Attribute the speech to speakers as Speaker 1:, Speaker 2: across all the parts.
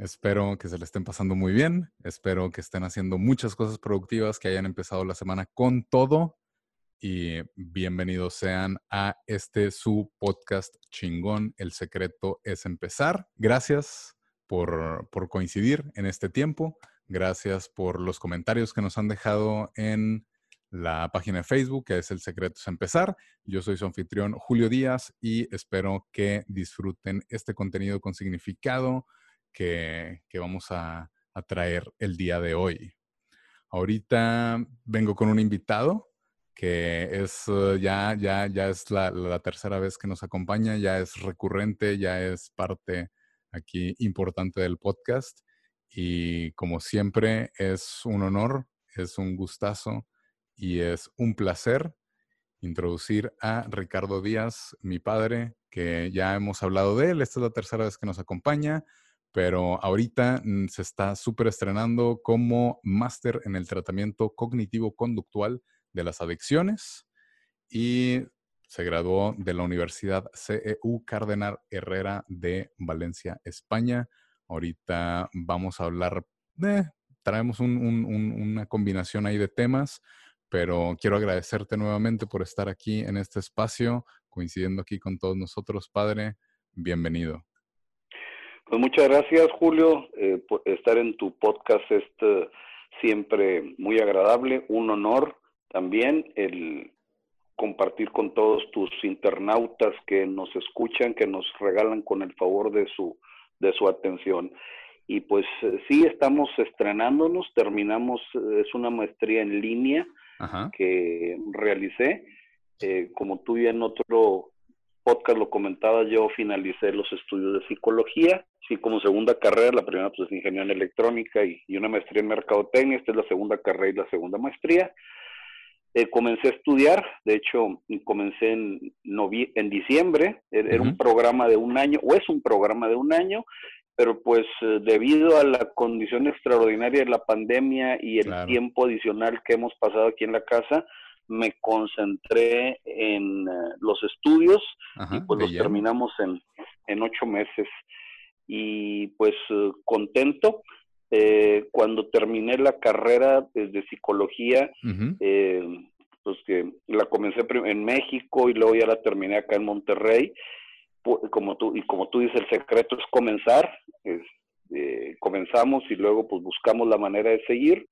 Speaker 1: Espero que se le estén pasando muy bien. Espero que estén haciendo muchas cosas productivas, que hayan empezado la semana con todo. Y bienvenidos sean a este su podcast chingón. El secreto es empezar. Gracias por, por coincidir en este tiempo. Gracias por los comentarios que nos han dejado en la página de Facebook, que es El Secreto es Empezar. Yo soy su anfitrión Julio Díaz y espero que disfruten este contenido con significado, que, vamos a, traer el día de hoy. Ahorita vengo con un invitado que es uh, ya, ya, ya es la, la, tercera vez que nos acompaña, ya es recurrente, ya es parte aquí importante del podcast. Y como siempre, es un honor, es un gustazo y es un placer introducir a Ricardo Díaz, mi padre, que ya hemos hablado de él. Esta es la tercera vez que nos acompaña pero ahorita mm, se está súper estrenando como máster en el tratamiento cognitivo-conductual de las adicciones y se graduó de la Universidad CEU Cardenal Herrera de Valencia, España. Ahorita vamos a hablar de, traemos una combinación ahí de temas, pero quiero agradecerte nuevamente por estar aquí en este espacio, coincidiendo aquí con todos nosotros, Padre. Bienvenido.
Speaker 2: Pues muchas gracias, Julio, eh, por estar en tu podcast es siempre muy agradable, un honor también el compartir con todos tus internautas que nos escuchan, que nos regalan con el favor de su de su atención. Y pues eh, sí, estamos estrenándonos, terminamos, eh, es una maestría en línea que realicé. como tú ya en otro podcast lo comentaba, yo finalicé los estudios de psicología sí como segunda carrera, la primera pues es ingeniería en electrónica y, una maestría en mercadotecnia, esta es la segunda carrera y la segunda maestría. Eh, comencé a estudiar, de hecho comencé en, en diciembre, er, era, un programa de un año, o es un programa de un año, pero pues eh, debido a la condición extraordinaria de la pandemia y el tiempo adicional que hemos pasado aquí en la casa, me concentré en eh, los estudios y pues los terminamos en, en ocho meses y pues eh, contento. Eh, cuando terminé la carrera de psicología, eh, pues que la comencé en México y luego ya la terminé acá en Monterrey. Como tú, y como tú dices, el secreto es comenzar. comenzamos y luego pues buscamos la manera de seguir.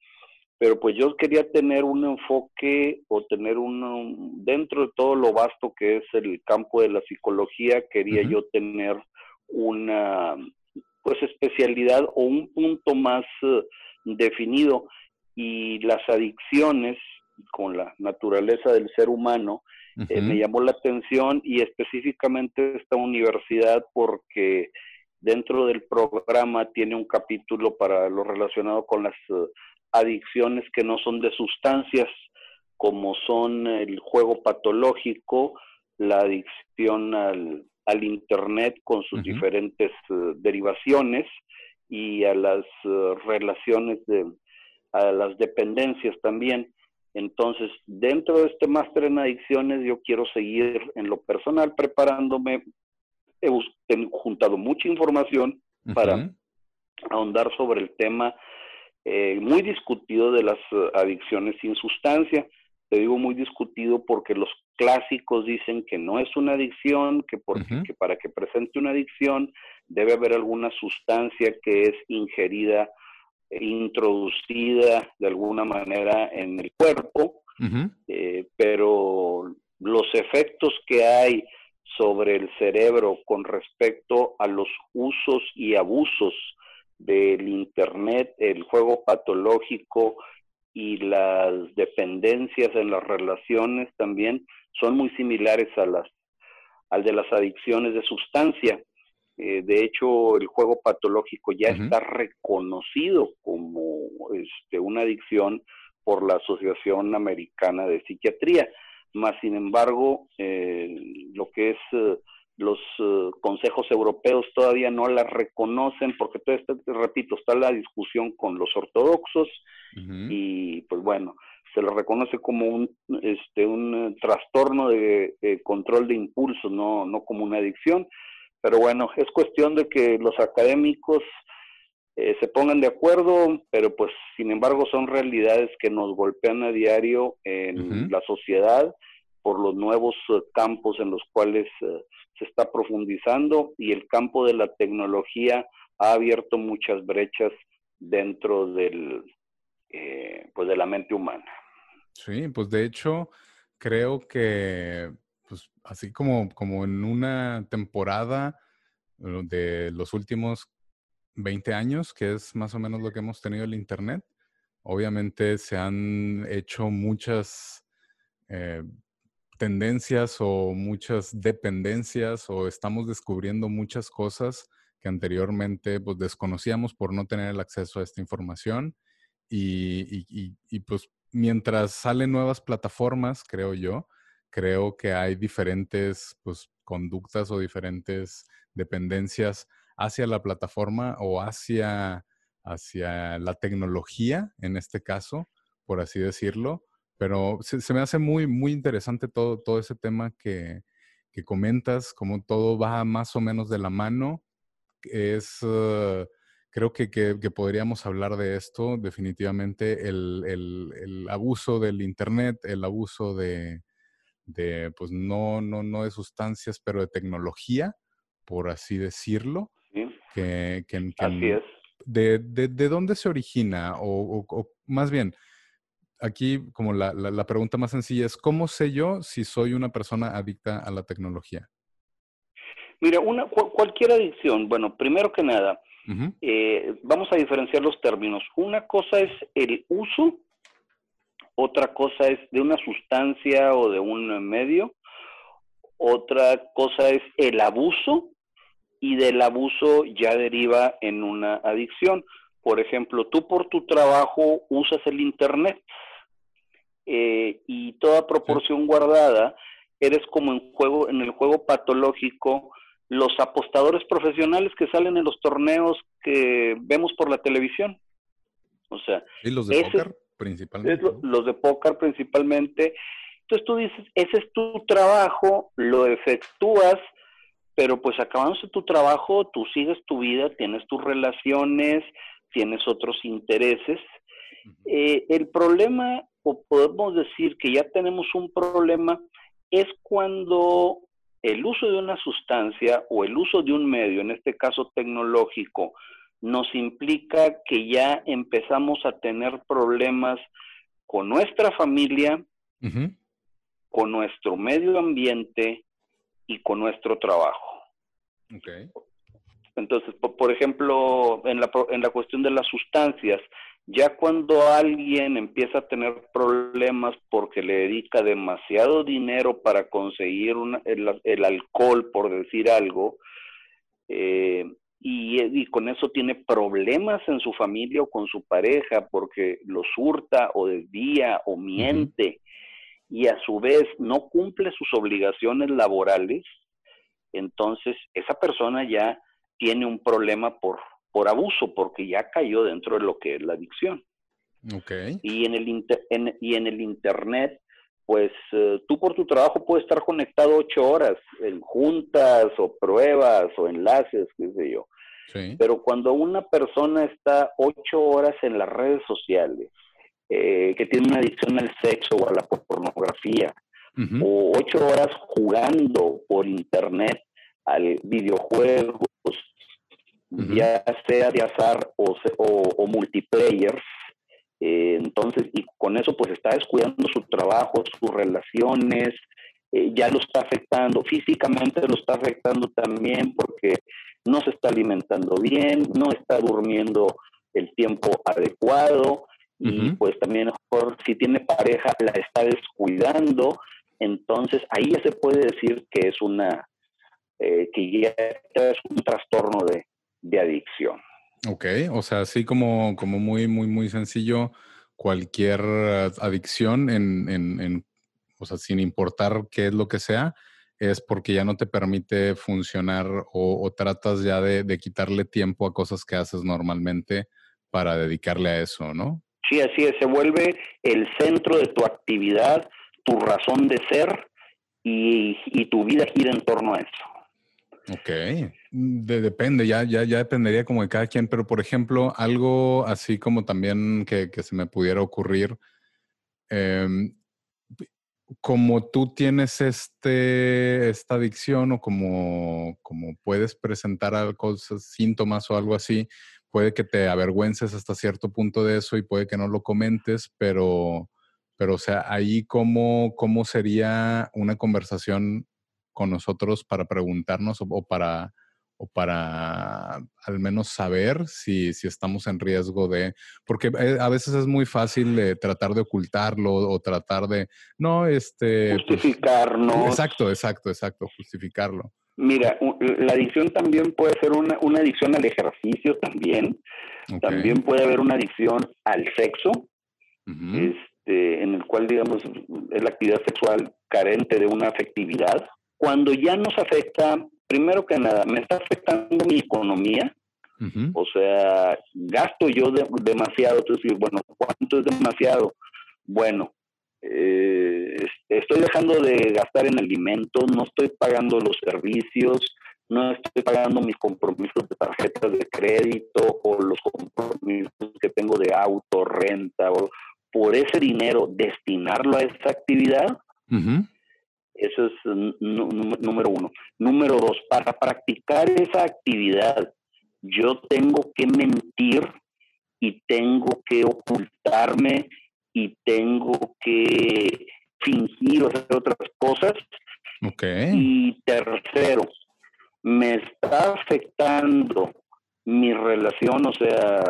Speaker 2: Pero pues yo quería tener un enfoque o tener un, dentro de todo lo vasto que es el campo de la psicología, quería yo tener una pues especialidad o un punto más eh, definido. Y las adicciones con la naturaleza del ser humano eh, me llamó la atención y específicamente esta universidad porque dentro del programa tiene un capítulo para lo relacionado con las eh, adicciones que no son de sustancias como son el juego patológico, la adicción al al Internet con sus diferentes eh, derivaciones y a las eh, relaciones de, a las dependencias también. Entonces, dentro de este máster en adicciones, yo quiero seguir en lo personal preparándome. He, juntado mucha información para ahondar sobre el tema eh, muy discutido de las adicciones sin sustancia. Te digo muy discutido porque los clásicos dicen que no es una adicción, que, porque, que para que presente una adicción debe haber alguna sustancia que es ingerida, e introducida de alguna manera en el cuerpo, eh, pero los efectos que hay sobre el cerebro con respecto a los usos y abusos del Internet, el juego patológico, y las dependencias en las relaciones también son muy similares a las al de las adicciones de sustancia. Eh, de hecho, el juego patológico ya está reconocido como este, una adicción por la Asociación Americana de Psiquiatría. Más sin embargo, eh, lo que es eh, los consejos europeos todavía no la reconocen porque todavía repito, está la discusión con los ortodoxos y pues bueno, se lo reconoce como un, este, un trastorno de, control de impulso, no, no como una adicción. Pero bueno, es cuestión de que los académicos eh, se pongan de acuerdo, pero pues sin embargo son realidades que nos golpean a diario en la sociedad por los nuevos eh, campos en los cuales eh, se está profundizando y el campo de la tecnología ha abierto muchas brechas dentro del, pues de la mente humana.
Speaker 1: Sí, pues de hecho creo que pues así como, como en una temporada de los últimos 20 años, que es más o menos lo que hemos tenido el Internet, obviamente se han hecho muchas eh, tendencias o muchas dependencias o estamos descubriendo muchas cosas que anteriormente pues, desconocíamos por no tener el acceso a esta información y, y pues mientras salen nuevas plataformas, creo yo, creo que hay diferentes pues, conductas o diferentes dependencias hacia la plataforma o hacia, hacia la tecnología, en este caso, por así decirlo. Pero se, me hace muy, muy interesante todo, todo ese tema que, comentas, como todo va más o menos de la mano. Es, uh, creo que, podríamos hablar de esto definitivamente, el abuso del Internet, el abuso de, de, pues no, no, no de sustancias, pero de tecnología, por así decirlo.
Speaker 2: Sí.
Speaker 1: Que,
Speaker 2: así es.
Speaker 1: De, de, dónde se origina? O, más bien, aquí como la, la, pregunta más sencilla es, ¿cómo sé yo si soy una persona adicta a la tecnología?
Speaker 2: Mira, una, cualquier adicción, bueno, primero que nada, eh, vamos a diferenciar los términos. Una cosa es el uso otra cosa es de una sustancia o de un medio, otra cosa es el abuso y del abuso ya deriva en una adicción. Por ejemplo, tú por tu trabajo usas el Internet eh, y toda proporción guardada, eres como en, juego, en el juego patológico los apostadores profesionales que salen en los torneos que vemos por la televisión. O sea,
Speaker 1: ¿Y los de póker? Principalmente.
Speaker 2: los de póker principalmente. Entonces tú dices, ese es tu trabajo, lo efectúas, pero pues acabándose tu trabajo, tú sigues tu vida, tienes tus relaciones, tienes otros intereses. Eh, el problema, o podemos decir que ya tenemos un problema, es cuando el uso de una sustancia o el uso de un medio, en este caso tecnológico, nos implica que ya empezamos a tener problemas con nuestra familia, con nuestro medio ambiente y con nuestro trabajo. Entonces, por, ejemplo, en la, en la cuestión de las sustancias, ya cuando alguien empieza a tener problemas porque le dedica demasiado dinero para conseguir el, el, alcohol, por decir algo, eh, y, con eso tiene problemas en su familia o con su pareja porque los hurta o desvía o miente y a su vez no cumple sus obligaciones laborales, entonces esa persona ya tiene un problema por, por abuso porque ya cayó dentro de lo que es la adicción.
Speaker 1: Okay.
Speaker 2: Y, en el y en el Internet pues eh, tú por tu trabajo puedes estar conectado ocho horas en juntas o pruebas o enlaces, qué sé yo. Pero cuando una persona está ocho horas en las redes sociales, eh, que tiene una adicción al sexo o a la pornografía, o ocho horas jugando por internet al videojuegos, ya sea de azar o, o, multiplayer, eh, entonces, y con eso pues está descuidando su trabajo, sus relaciones, eh, ya lo está afectando, físicamente lo está afectando también porque no se está alimentando bien, no está durmiendo el tiempo adecuado y pues también mejor si tiene pareja la está descuidando, entonces ahí ya se puede decir que es una eh, que ya es un trastorno de, de, adicción.
Speaker 1: Ok, o sea, así como, como muy, muy, muy sencillo, cualquier adicción en, en, en, o sea, sin importar qué es lo que sea, es porque ya no te permite funcionar o, tratas ya de, de, quitarle tiempo a cosas que haces normalmente para dedicarle a eso, ¿no?
Speaker 2: Sí, así es, se vuelve el centro de tu actividad, tu razón de ser y, y tu vida gira en torno a eso.
Speaker 1: Ok, de, depende, ya, ya, ya dependería como de cada quien, pero por ejemplo, algo así como también que, que se me pudiera ocurrir, eh, como tú tienes este, esta adicción o como, como puedes presentar algo, síntomas o algo así, puede que te avergüences hasta cierto punto de eso y puede que no lo comentes, pero, pero o sea, ahí cómo, cómo sería una conversación con nosotros para preguntarnos o para o para al menos saber si, si, estamos en riesgo de, porque eh, a veces es muy fácil tratar de ocultarlo o tratar de, no, este...
Speaker 2: Pues, Justificarnos.
Speaker 1: exacto, exacto, exacto, justificarlo.
Speaker 2: Mira, la adicción también puede ser una, una adicción al ejercicio también, también puede haber una adicción al sexo, este, en el cual, digamos, es la actividad sexual carente de una afectividad. Cuando ya nos afecta primero que nada, me está afectando mi economía. O sea, gasto yo demasiado. Entonces, bueno, ¿cuánto es demasiado? Bueno, eh, estoy dejando de gastar en alimentos, no estoy pagando los servicios, no estoy pagando mis compromisos de tarjetas de crédito o los compromisos que tengo de auto, renta, o por ese dinero destinarlo a esa actividad. Eso es número uno. Número dos, para practicar esa actividad, yo tengo que mentir y tengo que ocultarme y tengo que fingir o hacer otras cosas.
Speaker 1: Okay.
Speaker 2: Y tercero, me está afectando mi relación, o sea,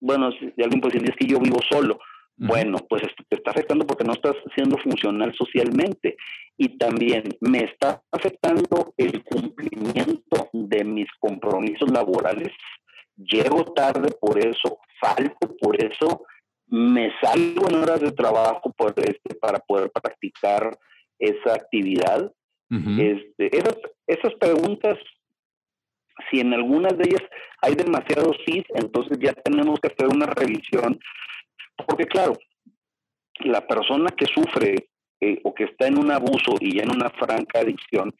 Speaker 2: bueno, si alguien puede decir, es que yo vivo solo. Bueno, pues te está afectando porque no estás siendo funcional socialmente y también me está afectando el cumplimiento de mis compromisos laborales. Llego tarde por eso, falto por eso, me salgo en horas de trabajo por este, para poder practicar esa actividad. este, esas, esas preguntas, si en algunas de ellas hay demasiados sí, entonces ya tenemos que hacer una revisión porque claro, la persona que sufre eh, o que está en un abuso y ya en una franca adicción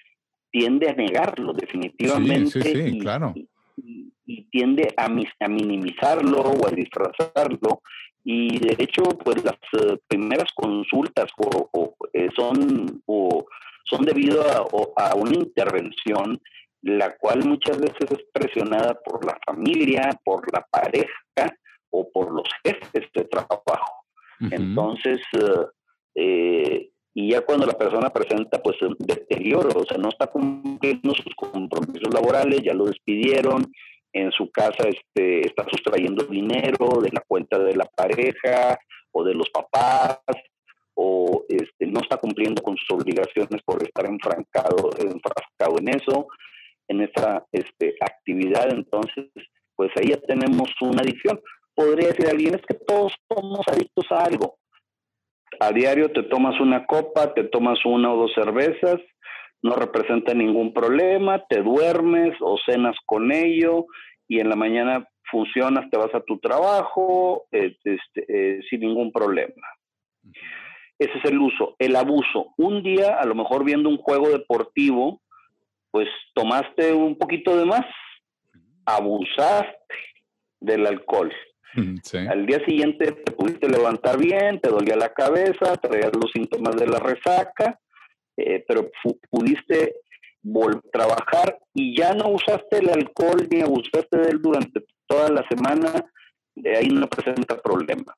Speaker 2: tiende a negarlo definitivamente.
Speaker 1: Sí, sí, y, claro.
Speaker 2: Y, tiende a, a, minimizarlo o a disfrazarlo. Y de hecho, pues las eh, primeras consultas o, eh, son, o son debido a, a una intervención la cual muchas veces es presionada por la familia, por la pareja, o por los jefes de trabajo. Entonces, eh, eh, y ya cuando la persona presenta pues deterioro, o sea, no está cumpliendo sus compromisos laborales, ya lo despidieron, en su casa este, está sustrayendo dinero de la cuenta de la pareja o de los papás, o este, no está cumpliendo con sus obligaciones por estar enfrancado, enfrascado en eso, en esa este, actividad, entonces, pues ahí ya tenemos una adicción podría decir alguien, es que todos somos adictos a algo. A diario te tomas una copa, te tomas una o dos cervezas, no representa ningún problema, te duermes o cenas con ello y en la mañana funcionas, te vas a tu trabajo eh, este, eh, sin ningún problema. Ese es el uso. El abuso. Un día, a lo mejor viendo un juego deportivo, pues tomaste un poquito de más, abusaste del alcohol. Al día siguiente te pudiste levantar bien, te dolía la cabeza, traías los síntomas de la resaca, eh, pero pudiste trabajar y ya no usaste el alcohol ni abusaste de él durante toda la semana, de ahí no presenta problema.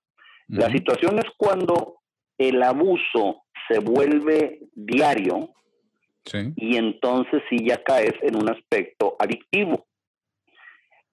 Speaker 2: La situación es cuando el abuso se vuelve diario y entonces sí ya caes en un aspecto adictivo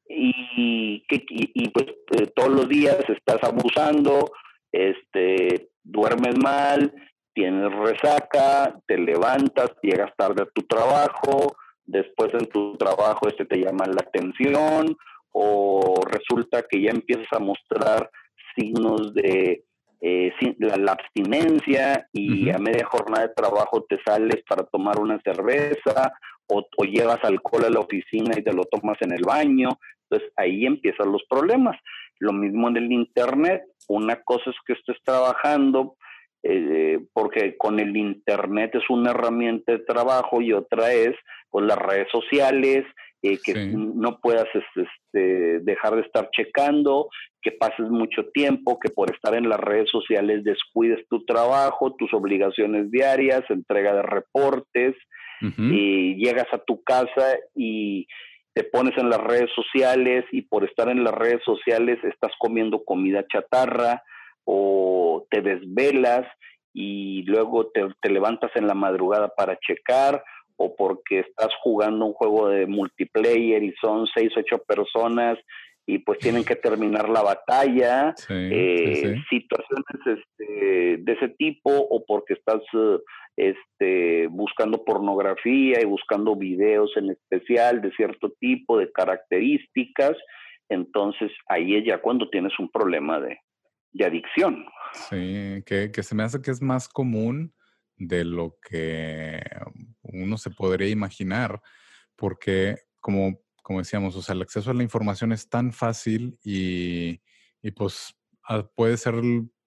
Speaker 2: y, que, y, pues eh, todos los días estás abusando, este, duermes mal, tienes resaca, te levantas, llegas tarde a tu trabajo, después en tu trabajo este te llama la atención o resulta que ya empiezas a mostrar signos de eh, la, abstinencia y a media jornada de trabajo te sales para tomar una cerveza o, o, llevas alcohol a la oficina y te lo tomas en el baño. Entonces ahí empiezan los problemas. Lo mismo en el Internet. Una cosa es que estés trabajando eh, porque con el Internet es una herramienta de trabajo y otra es pues, las redes sociales, eh, que no puedas este, dejar de estar checando, que pases mucho tiempo, que por estar en las redes sociales descuides tu trabajo, tus obligaciones diarias, entrega de reportes, y llegas a tu casa y te pones en las redes sociales y por estar en las redes sociales estás comiendo comida chatarra o te desvelas y luego te, te levantas en la madrugada para checar o porque estás jugando un juego de multiplayer y son seis, ocho personas y pues tienen que terminar la batalla, eh, situaciones este, de ese tipo, o porque estás este, buscando pornografía y buscando videos en especial de cierto tipo, de características, entonces ahí es ya cuando tienes un problema de, de adicción.
Speaker 1: Sí, que, que se me hace que es más común de lo que uno se podría imaginar, porque como, como decíamos, o sea, el acceso a la información es tan fácil y, y pues ah, puede ser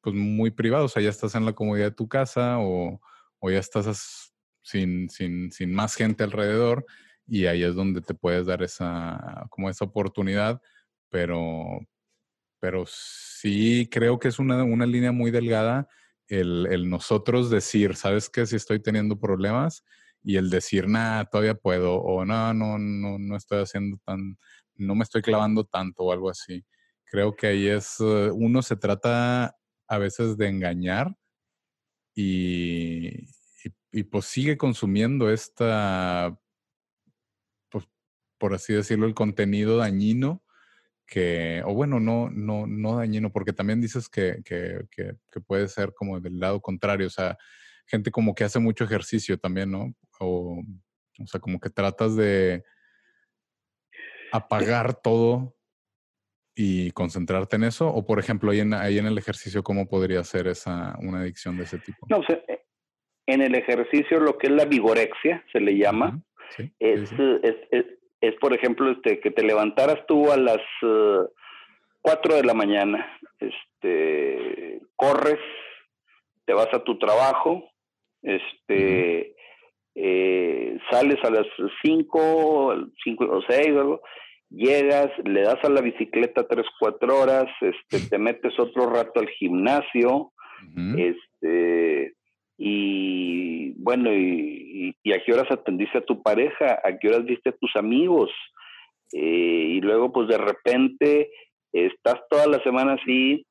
Speaker 1: pues, muy privado, o sea, ya estás en la comodidad de tu casa o, o ya estás sin, sin, sin, más gente alrededor y ahí es donde te puedes dar esa, como esa oportunidad, pero, pero sí creo que es una, una línea muy delgada el, nosotros decir, ¿sabes qué? Si estoy teniendo problemas y el decir, nada, todavía puedo, o no, no, no, no estoy haciendo tan, no me estoy clavando tanto o algo así. Creo que ahí es, eh, uno se trata a veces de engañar y, y, pues sigue consumiendo esta, pues, por así decirlo, el contenido dañino que, o bueno, no, no, no dañino, porque también dices que, que, que, puede ser como del lado contrario, o sea, gente como que hace mucho ejercicio también, ¿no? O, o sea, como que tratas de apagar todo y concentrarte en eso, o por ejemplo, ahí en, ahí en el ejercicio, ¿cómo podría ser esa, una adicción de ese tipo?
Speaker 2: No, o sea, eh, en el ejercicio lo que es la vigorexia, se le llama, es, Es, es, por ejemplo, este, que te levantaras tú a las uh, eh, 4 de la mañana, este, corres, te vas a tu trabajo, este, eh, sales a las 5, 5 o 6, llegas, le das a la bicicleta 3, 4 horas, este, te metes otro rato al gimnasio, este, y bueno, y, a qué horas atendiste a tu pareja, a qué horas viste a tus amigos, eh, y luego pues de repente estás toda la semana así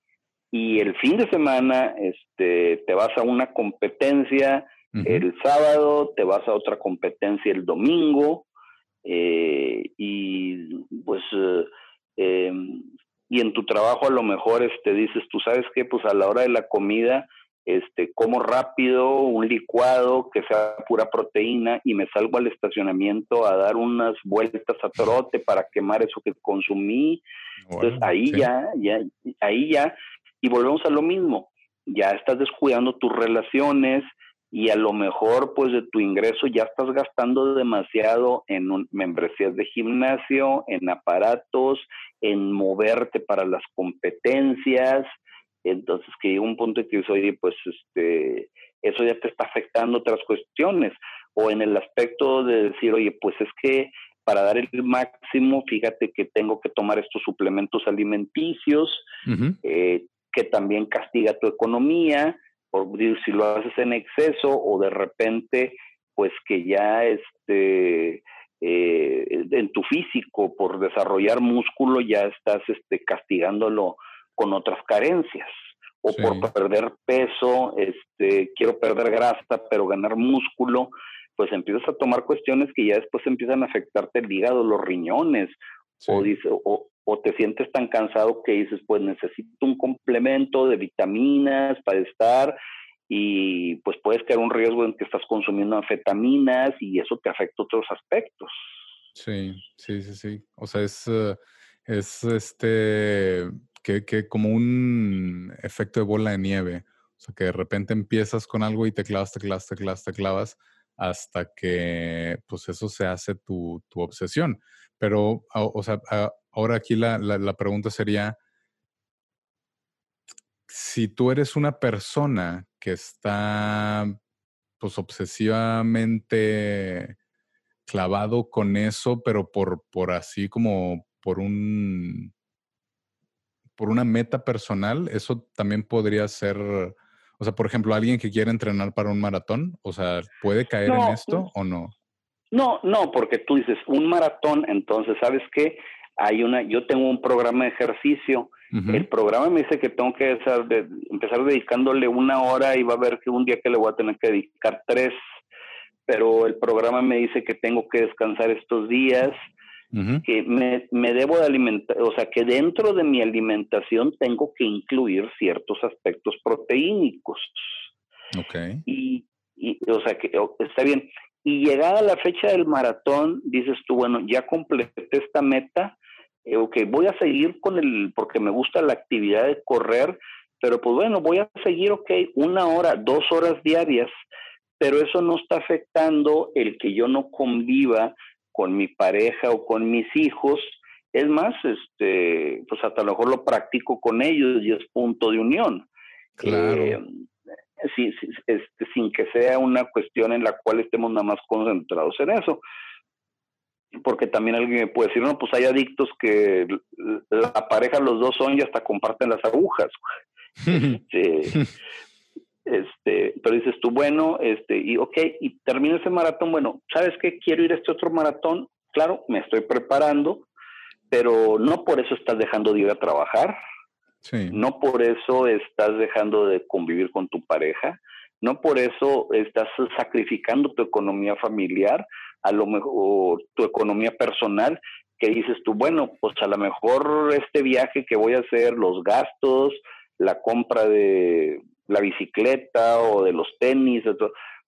Speaker 2: y el fin de semana este, te vas a una competencia el sábado, te vas a otra competencia el domingo, eh, y pues eh, em, y en tu trabajo a lo mejor este dices tú sabes qué pues a la hora de la comida este, como rápido un licuado que sea pura proteína y me salgo al estacionamiento a dar unas vueltas a trote para quemar eso que consumí. Entonces ahí ya, ya, ahí ya, y volvemos a lo mismo, ya estás descuidando tus relaciones y a lo mejor pues de tu ingreso ya estás gastando demasiado en membresías de gimnasio, en aparatos, en moverte para las competencias, entonces que llega un punto en que dices, oye, pues este, eso ya te está afectando otras cuestiones. O en el aspecto de decir, oye, pues es que para dar el máximo, fíjate que tengo que tomar estos suplementos alimenticios, eh, que también castiga tu economía, por si lo haces en exceso o de repente, pues que ya este, eh, en tu físico, por desarrollar músculo, ya estás este, castigándolo con otras carencias. O por perder peso, este, quiero perder grasa, pero ganar músculo, pues empiezas a tomar cuestiones que ya después empiezan a afectarte el hígado, los riñones, o, dice, o, o, te sientes tan cansado que dices, pues necesito un complemento de vitaminas para estar, y pues puedes caer un riesgo en que estás consumiendo anfetaminas y eso te afecta otros aspectos.
Speaker 1: Sí, sí, sí, sí. O sea, es, eh, es este, que, que como un efecto de bola de nieve. O sea, que de repente empiezas con algo y te clavas, te clavas, te clavas, te clavas, hasta que pues eso se hace tu, tu obsesión. Pero, o sea, ahora aquí la, la, pregunta sería, si tú eres una persona que está pues obsesivamente clavado con eso, pero por, por así como por un por una meta personal, eso también podría ser, o sea, por ejemplo, alguien que quiere entrenar para un maratón, o sea, ¿puede caer en esto o no?
Speaker 2: No, no, porque tú dices un maratón, entonces, ¿sabes qué? Hay una, yo tengo un programa de ejercicio, el programa me dice que tengo que empezar dedicándole una hora y va a haber que un día que le voy a tener que dedicar tres, pero el programa me dice que tengo que descansar estos días, que me, me, debo de alimentar, o sea, que dentro de mi alimentación tengo que incluir ciertos aspectos proteínicos.
Speaker 1: Ok.
Speaker 2: Y, y o sea, que está bien. Y llegada la fecha del maratón, dices tú, bueno, ya completé esta meta, eh, ok, voy a seguir con el, porque me gusta la actividad de correr, pero pues bueno, voy a seguir, ok, una hora, dos horas diarias, pero eso no está afectando el que yo no conviva con mi pareja o con mis hijos. Es más, este, pues hasta lo mejor lo practico con ellos y es punto de unión.
Speaker 1: Claro. Eh,
Speaker 2: este, sin que sea una cuestión en la cual estemos nada más concentrados en eso. Porque también alguien me puede decir, no, pues hay adictos que la pareja los dos son y hasta comparten las agujas. este, este, pero dices tú, bueno, este, y ok, y termino ese maratón, bueno, ¿sabes qué? Quiero ir a este otro maratón, claro, me estoy preparando, pero no por eso estás dejando de ir a trabajar, no por eso estás dejando de convivir con tu pareja, no por eso estás sacrificando tu economía familiar, a lo mejor tu economía personal, que dices tú, bueno, pues a lo mejor este viaje que voy a hacer, los gastos, la compra de la bicicleta o de los tenis,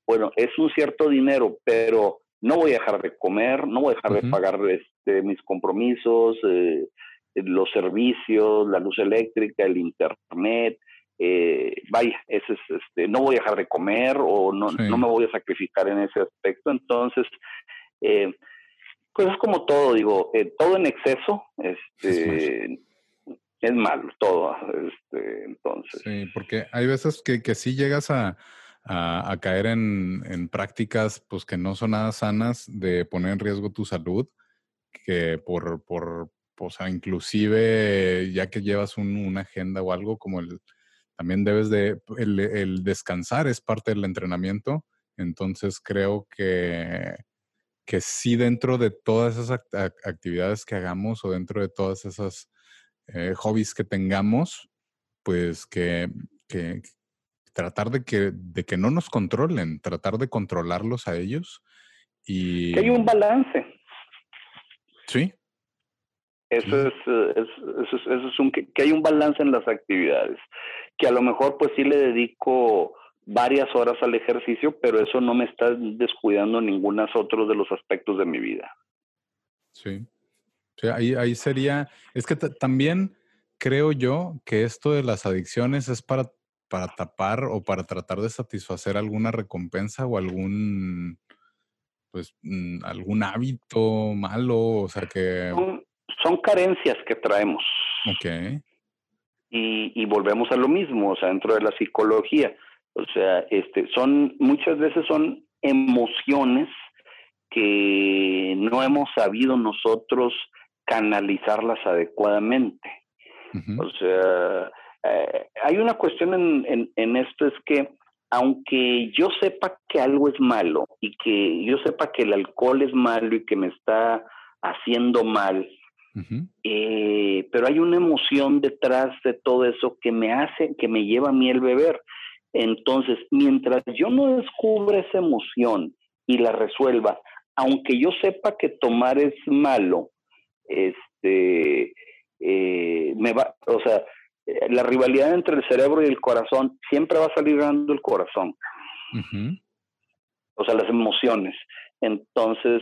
Speaker 2: bueno, es un cierto dinero, pero no voy a dejar de comer, no voy a dejar de pagar este, mis compromisos, eh, los servicios, la luz eléctrica, el internet, eh, vaya, ese es, este, no voy a dejar de comer o no, no me voy a sacrificar en ese aspecto. Entonces, eh, pues es como todo, digo, eh, todo en exceso este, es, malo, todo. Este, entonces.
Speaker 1: Sí, porque hay veces que, que sí llegas a, a, caer en, en, prácticas pues que no son nada sanas de poner en riesgo tu salud, que por, por, o sea, inclusive ya que llevas una agenda o algo, como el, también debes de, el, descansar es parte del entrenamiento, entonces creo que, que sí dentro de todas esas actividades que hagamos o dentro de todas esas eh, hobbies que tengamos, pues que, que, tratar de que, de que no nos controlen, tratar de controlarlos a ellos. Y...
Speaker 2: Que hay un balance.
Speaker 1: Sí,
Speaker 2: eso es, eh, eso es, eso es un, que, hay un balance en las actividades, que a lo mejor pues sí le dedico varias horas al ejercicio, pero eso no me está descuidando ninguno otros de los aspectos de mi vida.
Speaker 1: Sí, ahí, ahí sería, es que también creo yo que esto de las adicciones es para, para tapar o para tratar de satisfacer alguna recompensa o algún, pues, mm, algún hábito malo, o sea que
Speaker 2: son carencias que traemos.
Speaker 1: Ok.
Speaker 2: Y, y, volvemos a lo mismo, o sea, dentro de la psicología. O sea, este, son, muchas veces son emociones que no hemos sabido nosotros canalizarlas adecuadamente. O sea, eh, hay una cuestión en, en, en, esto, es que aunque yo sepa que algo es malo y que yo sepa que el alcohol es malo y que me está haciendo mal, eh, pero hay una emoción detrás de todo eso que me hace, que me lleva a mí el beber. Entonces, mientras yo no descubra esa emoción y la resuelva, aunque yo sepa que tomar es malo, este, eh, me va, o sea, eh, la rivalidad entre el cerebro y el corazón, siempre va a salir ganando el corazón. O sea, las emociones. Entonces,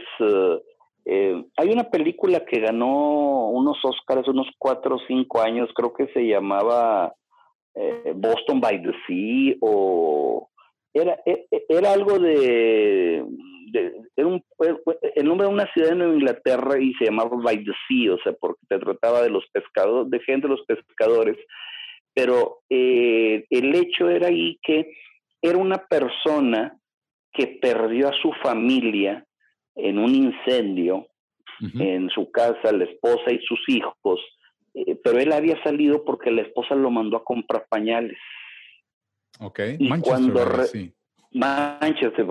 Speaker 2: eh, hay una película que ganó unos Oscars unos cuatro o cinco años, creo que se llamaba Boston by the Sea o era, e, e, era algo de, un, el nombre de una ciudad en Inglaterra y se llamaba By the Sea, o sea, porque te trataba de los pescadores, de gente de los pescadores, pero eh, el hecho era ahí que era una persona que perdió a su familia en un incendio en su casa, la esposa y sus hijos, eh, pero él había salido porque la esposa lo mandó a comprar pañales.
Speaker 1: Ok, y cuando
Speaker 2: Manchester,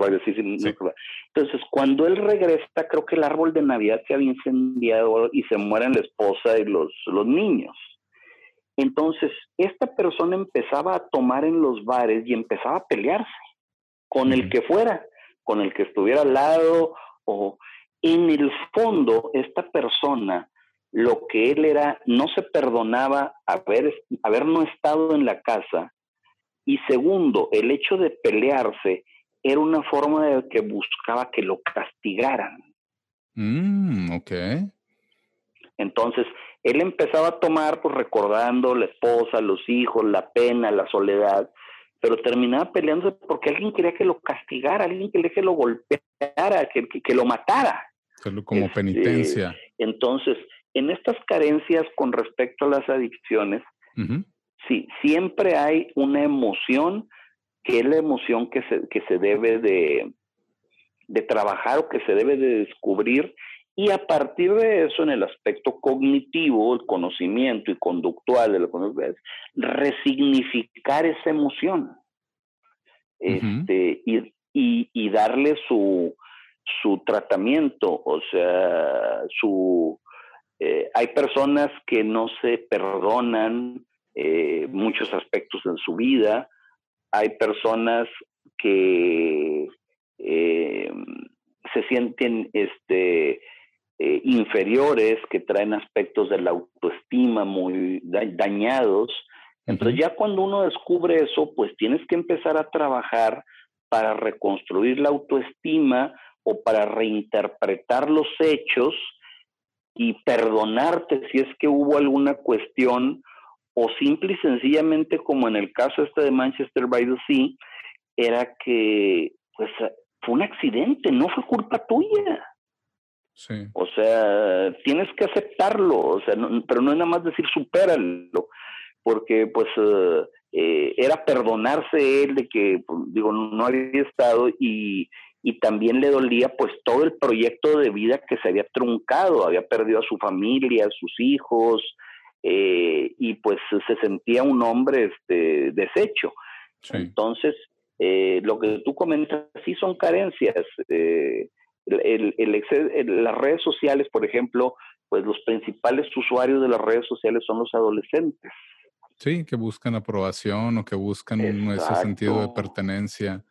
Speaker 2: Entonces, cuando él regresa, creo que el árbol de Navidad se había incendiado y se mueren la esposa y los, los niños. Entonces, esta persona empezaba a tomar en los bares y empezaba a pelearse con el que fuera, con el que estuviera al lado en el fondo esta persona lo que él era no se perdonaba haber haber no estado en la casa y segundo, el hecho de pelearse era una forma de que buscaba que lo castigaran.
Speaker 1: Mm, ok.
Speaker 2: Entonces, él empezaba a tomar, pues recordando la esposa, los hijos, la pena, la soledad, pero terminaba peleándose porque alguien quería que lo castigara, alguien quería que lo golpeara, que, que, lo matara.
Speaker 1: Como este, penitencia.
Speaker 2: Entonces, en estas carencias con respecto a las adicciones, Sí, siempre hay una emoción que es la emoción que se, que se debe de, de trabajar o que se debe de descubrir y a partir de eso, en el aspecto cognitivo, el conocimiento y conductual de la conducta, resignificar esa emoción este, y, y, darle su, su tratamiento, o sea, su... Eh, hay personas que no se perdonan eh, muchos aspectos en su vida. Hay personas que eh, se sienten este, eh, inferiores, que traen aspectos de la autoestima muy dañados. Entonces ya cuando uno descubre eso, pues tienes que empezar a trabajar para reconstruir la autoestima o para reinterpretar los hechos y perdonarte si es que hubo alguna cuestión o simple y sencillamente como en el caso este de Manchester by the Sea, era que pues fue un accidente, no fue culpa tuya. Sí. O sea, tienes que aceptarlo, o sea, pero no es nada más decir supéralo, porque pues eh, eh, era perdonarse él de que, pues, digo, no había estado y, y también le dolía pues todo el proyecto de vida que se había truncado, había perdido a su familia, a sus hijos, eh, y pues se sentía un hombre este, deshecho. Entonces, eh, lo que tú comentas sí son carencias. Eh, el, el, las redes sociales, por ejemplo, pues los principales usuarios de las redes sociales son los adolescentes.
Speaker 1: Sí, que buscan aprobación o que buscan ese sentido de pertenencia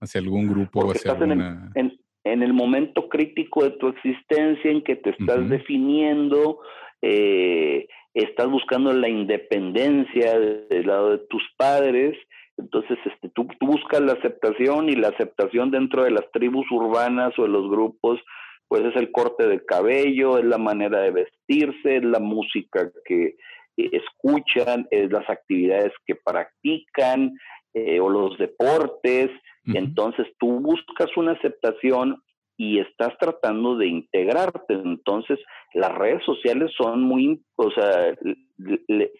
Speaker 1: hacia algún grupo o hacia alguna...
Speaker 2: En el, en, el, momento crítico de tu existencia en que te estás definiendo, eh, estás buscando la independencia del lado de tus padres, entonces este, tú, buscas la aceptación y la aceptación dentro de las tribus urbanas o de los grupos, pues es el corte de cabello, es la manera de vestirse, es la música que escuchan, es las actividades que practican eh, o los deportes. Entonces tú buscas una aceptación y estás tratando de integrarte. Entonces, las redes sociales son muy, o sea,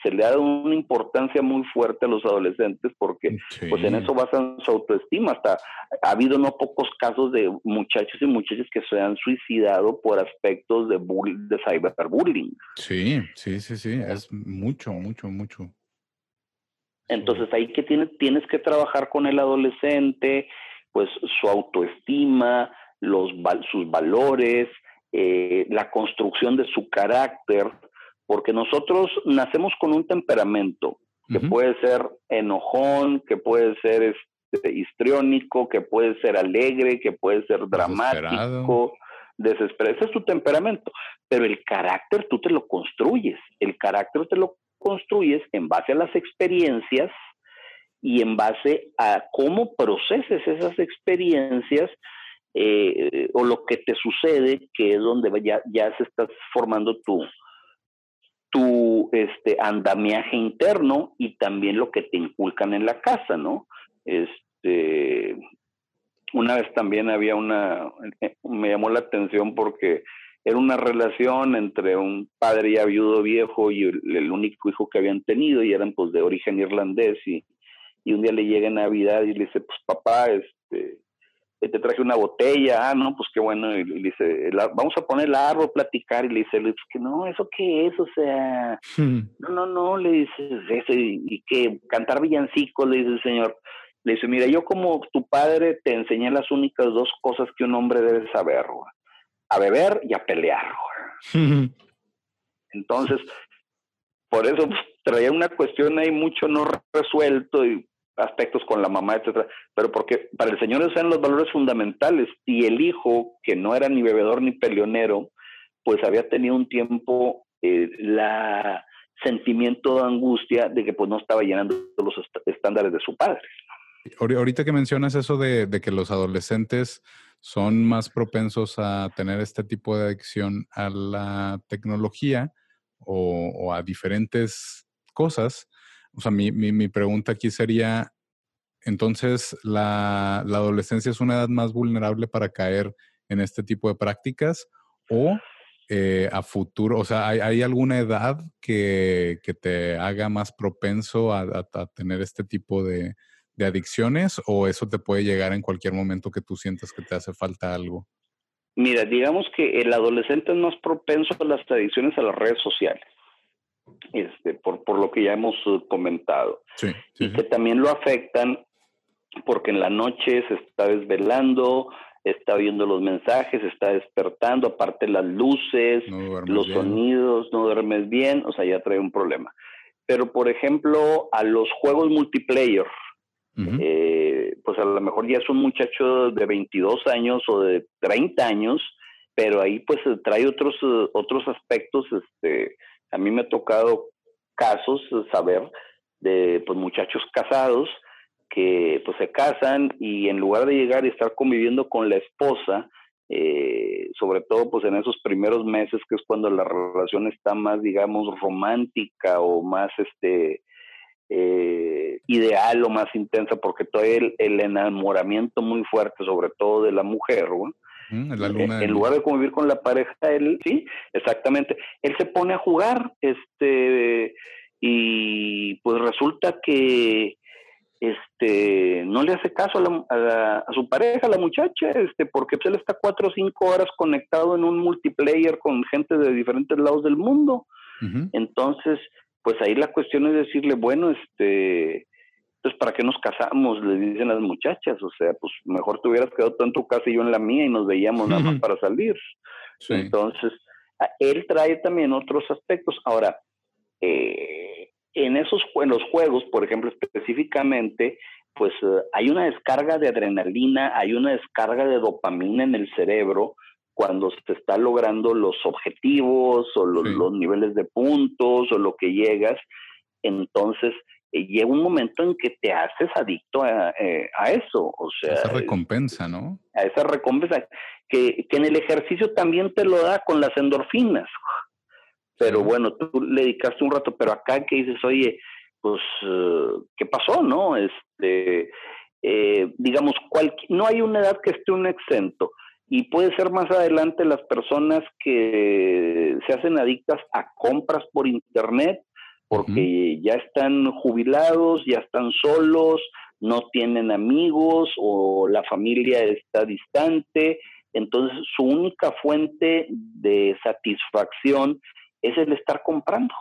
Speaker 2: se le ha dado una importancia muy fuerte a los adolescentes porque pues en eso basan su autoestima. Hasta ha habido no pocos casos de muchachos y muchachas que se han suicidado por aspectos de, de cyberbullying.
Speaker 1: Sí, sí, sí, sí, es mucho, mucho, mucho.
Speaker 2: Entonces ahí que tienes, tienes que trabajar con el adolescente, pues su autoestima, los, sus valores, eh, la construcción de su carácter, porque nosotros nacemos con un temperamento que puede ser enojón, que puede ser este, histriónico, que puede ser alegre, que puede ser dramático, desesperado. Ese es tu temperamento, pero el carácter tú te lo construyes, el carácter te lo construyes en base a las experiencias y en base a cómo proceses esas experiencias eh, o lo que te sucede, que es donde ya, ya se está formando tu, tu este, andamiaje interno y también lo que te inculcan en la casa, ¿no? Este, una vez también había una, eh, me llamó la atención porque era una relación entre un padre ya viudo viejo y el, único hijo que habían tenido y eran pues de origen irlandés y, y un día le llega Navidad y le dice, pues papá, este, te traje una botella, ah, no, pues qué bueno, y, le dice, vamos a poner el árbol, platicar, y le dice, pues que no, ¿eso qué es? O sea, hmm. no, no, no, le dice, eso, y, que cantar villancicos, le dice el señor. Le dice, mira, yo como tu padre te enseñé las únicas dos cosas que un hombre debe saber, a beber y a pelear. Hmm. Entonces, por eso pues, traía una cuestión ahí mucho no resuelto y aspectos con la mamá, etcétera, pero porque para el Señor esos eran los valores fundamentales y el hijo, que no era ni bebedor ni peleonero, pues había tenido un tiempo eh, la sentimiento de angustia de que pues no estaba llenando los estándares de su padre.
Speaker 1: Ahorita que mencionas eso de, que los adolescentes son más propensos a tener este tipo de adicción a la tecnología o a diferentes cosas, o sea, mi, mi, pregunta aquí sería, entonces, la, adolescencia es una edad más vulnerable para caer en este tipo de prácticas o eh, a futuro, o sea, ¿hay, alguna edad que, te haga más propenso a, tener este tipo de, de, adicciones o eso te puede llegar en cualquier momento que tú sientas que te hace falta algo?
Speaker 2: Mira, digamos que el adolescente es más propenso a las adicciones a las redes sociales este, por, por lo que ya hemos uh, comentado. y que también lo afectan porque en la noche se está desvelando, está viendo los mensajes, está despertando, aparte las luces, los sonidos, no duermes bien, o sea, ya trae un problema. Pero, por ejemplo, a los juegos multiplayer, eh, pues a lo mejor ya es un muchacho de 22 años o de 30 años, pero ahí pues trae otros, uh, otros aspectos, este, a mí me ha tocado casos, saber, de pues, muchachos casados que pues se casan y en lugar de llegar y estar conviviendo con la esposa, eh, sobre todo pues en esos primeros meses que es cuando la relación está más digamos romántica o más este eh, ideal o más intensa porque todo el, el enamoramiento muy fuerte sobre todo de la mujer en lugar de convivir con la pareja, él, sí, exactamente, él se pone a jugar, este, y pues resulta que este no le hace caso a, su pareja, a la muchacha, este, porque pues, él está cuatro o cinco horas conectado en un multiplayer con gente de diferentes lados del mundo. Entonces, pues ahí la cuestión es decirle, bueno, este, entonces, ¿para qué nos casamos? Le dicen las muchachas. O sea, pues mejor te hubieras quedado tú en tu casa y yo en la mía y nos veíamos nada más para salir. Entonces, él trae también otros aspectos. Ahora, eh, en esos en los juegos, por ejemplo, específicamente, pues eh, hay una descarga de adrenalina, hay una descarga de dopamina en el cerebro cuando se está logrando los objetivos o los, los niveles de puntos o lo que llegas. Entonces, llega un momento en que te haces adicto a, eh, eso. O sea,
Speaker 1: esa recompensa, ¿no?
Speaker 2: A esa recompensa, que, en el ejercicio también te lo da con las endorfinas. Pero bueno, tú le dedicaste un rato, pero acá que dices, oye, pues, eh, ¿qué pasó, no? Este, digamos, no hay una edad que esté un exento. Y puede ser más adelante las personas que se hacen adictas a compras por internet porque ya están jubilados, ya están solos, no tienen amigos o la familia está distante. Entonces su única fuente de satisfacción es el estar comprando.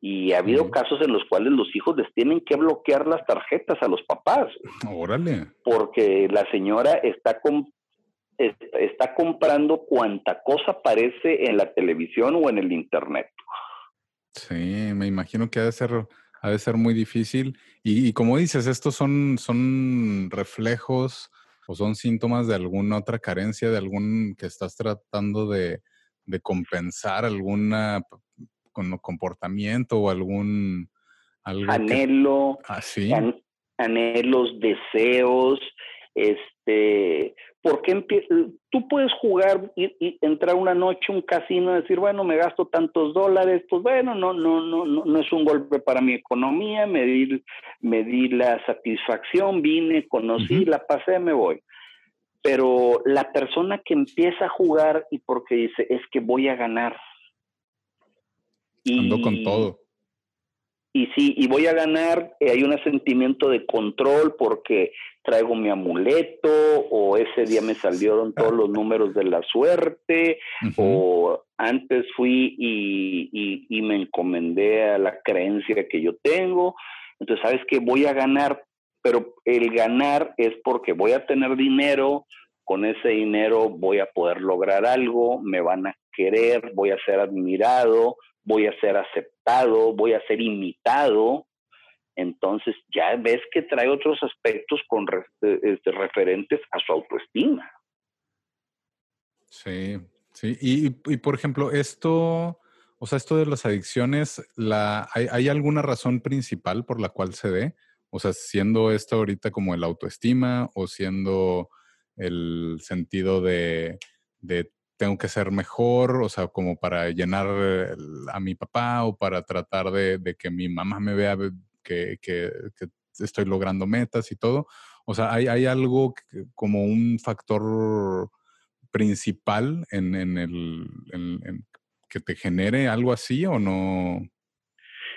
Speaker 2: Y ha habido casos en los cuales los hijos les tienen que bloquear las tarjetas a los papás.
Speaker 1: Órale.
Speaker 2: Porque la señora está, está comprando cuanta cosa aparece en la televisión o en el internet.
Speaker 1: Sí, me imagino que ha de ser, ha de ser muy difícil. Y, como dices, estos son, son reflejos o son síntomas de alguna otra carencia, de algún que estás tratando de, compensar alguna comportamiento o algún...
Speaker 2: Anhelo,
Speaker 1: ah,
Speaker 2: anhelos, deseos, este, ¿por qué tú puedes jugar y, entrar una noche a un casino y decir, bueno, me gasto tantos dólares, pues bueno, no, no, no, no, no es un golpe para mi economía, me di, me di la satisfacción, vine, conocí, la pasé, me voy. Pero la persona que empieza a jugar y porque dice, es que voy a ganar.
Speaker 1: Ando con todo
Speaker 2: y sí, y voy a ganar, eh, hay un sentimiento de control porque traigo mi amuleto o ese día me salieron todos los números de la suerte o antes fui y, y, me encomendé a la creencia que yo tengo. Entonces, sabes que voy a ganar, pero el ganar es porque voy a tener dinero, con ese dinero voy a poder lograr algo, me van a querer, voy a ser admirado, voy a ser aceptado, voy a ser imitado. Entonces ya ves que trae otros aspectos con eh, este, referentes a su autoestima.
Speaker 1: Sí, sí. Y, por ejemplo, esto, o sea, esto de las adicciones, la, ¿hay, alguna razón principal por la cual se dé? O sea, siendo esto ahorita como el autoestima o siendo el sentido de, de tengo que ser mejor, o sea, como para llenar a mi papá o para tratar de, que mi mamá me vea que, estoy logrando metas y todo. O sea, ¿hay, algo como un factor principal en, el que te genere algo así o no?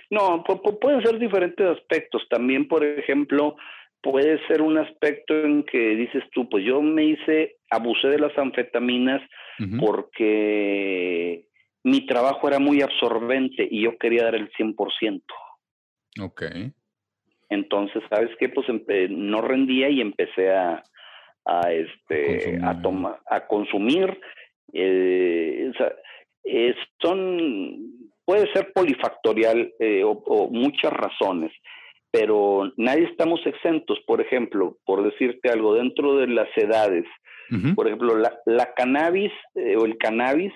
Speaker 2: No, pueden ser diferentes aspectos. También, por ejemplo, puede ser un aspecto en que dices tú, pues yo me hice, abusé de las anfetaminas porque mi trabajo era muy absorbente y yo quería dar el 100%.
Speaker 1: Ok.
Speaker 2: Entonces, ¿sabes qué? Pues no rendía y empecé a, a este, a, a consumir. Eh, son, puede ser polifactorial eh, o muchas razones pero nadie estamos exentos, por ejemplo, por decirte algo, dentro de las edades, por ejemplo, la, cannabis eh, o el cannabis,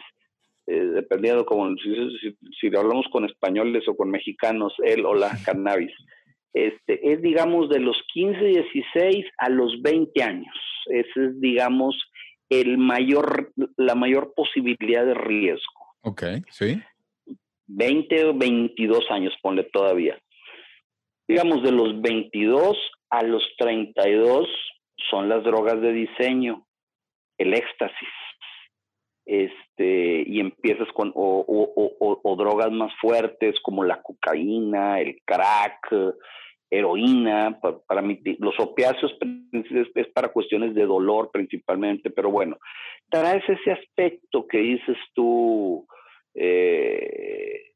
Speaker 2: eh, dependiendo como si, si, hablamos con españoles o con mexicanos, él o la cannabis, este, es digamos de los 15, 16 a los 20 años. Ese es digamos el mayor, la mayor posibilidad de riesgo.
Speaker 1: Ok, sí.
Speaker 2: 20 o 22 años, ponle todavía digamos, de los 22 a los 32 son las drogas de diseño, el éxtasis. Este, y empiezas con o, drogas más fuertes como la cocaína, el crack, heroína, para, los opiáceos es, para cuestiones de dolor principalmente, pero bueno, traes ese aspecto que dices tú eh,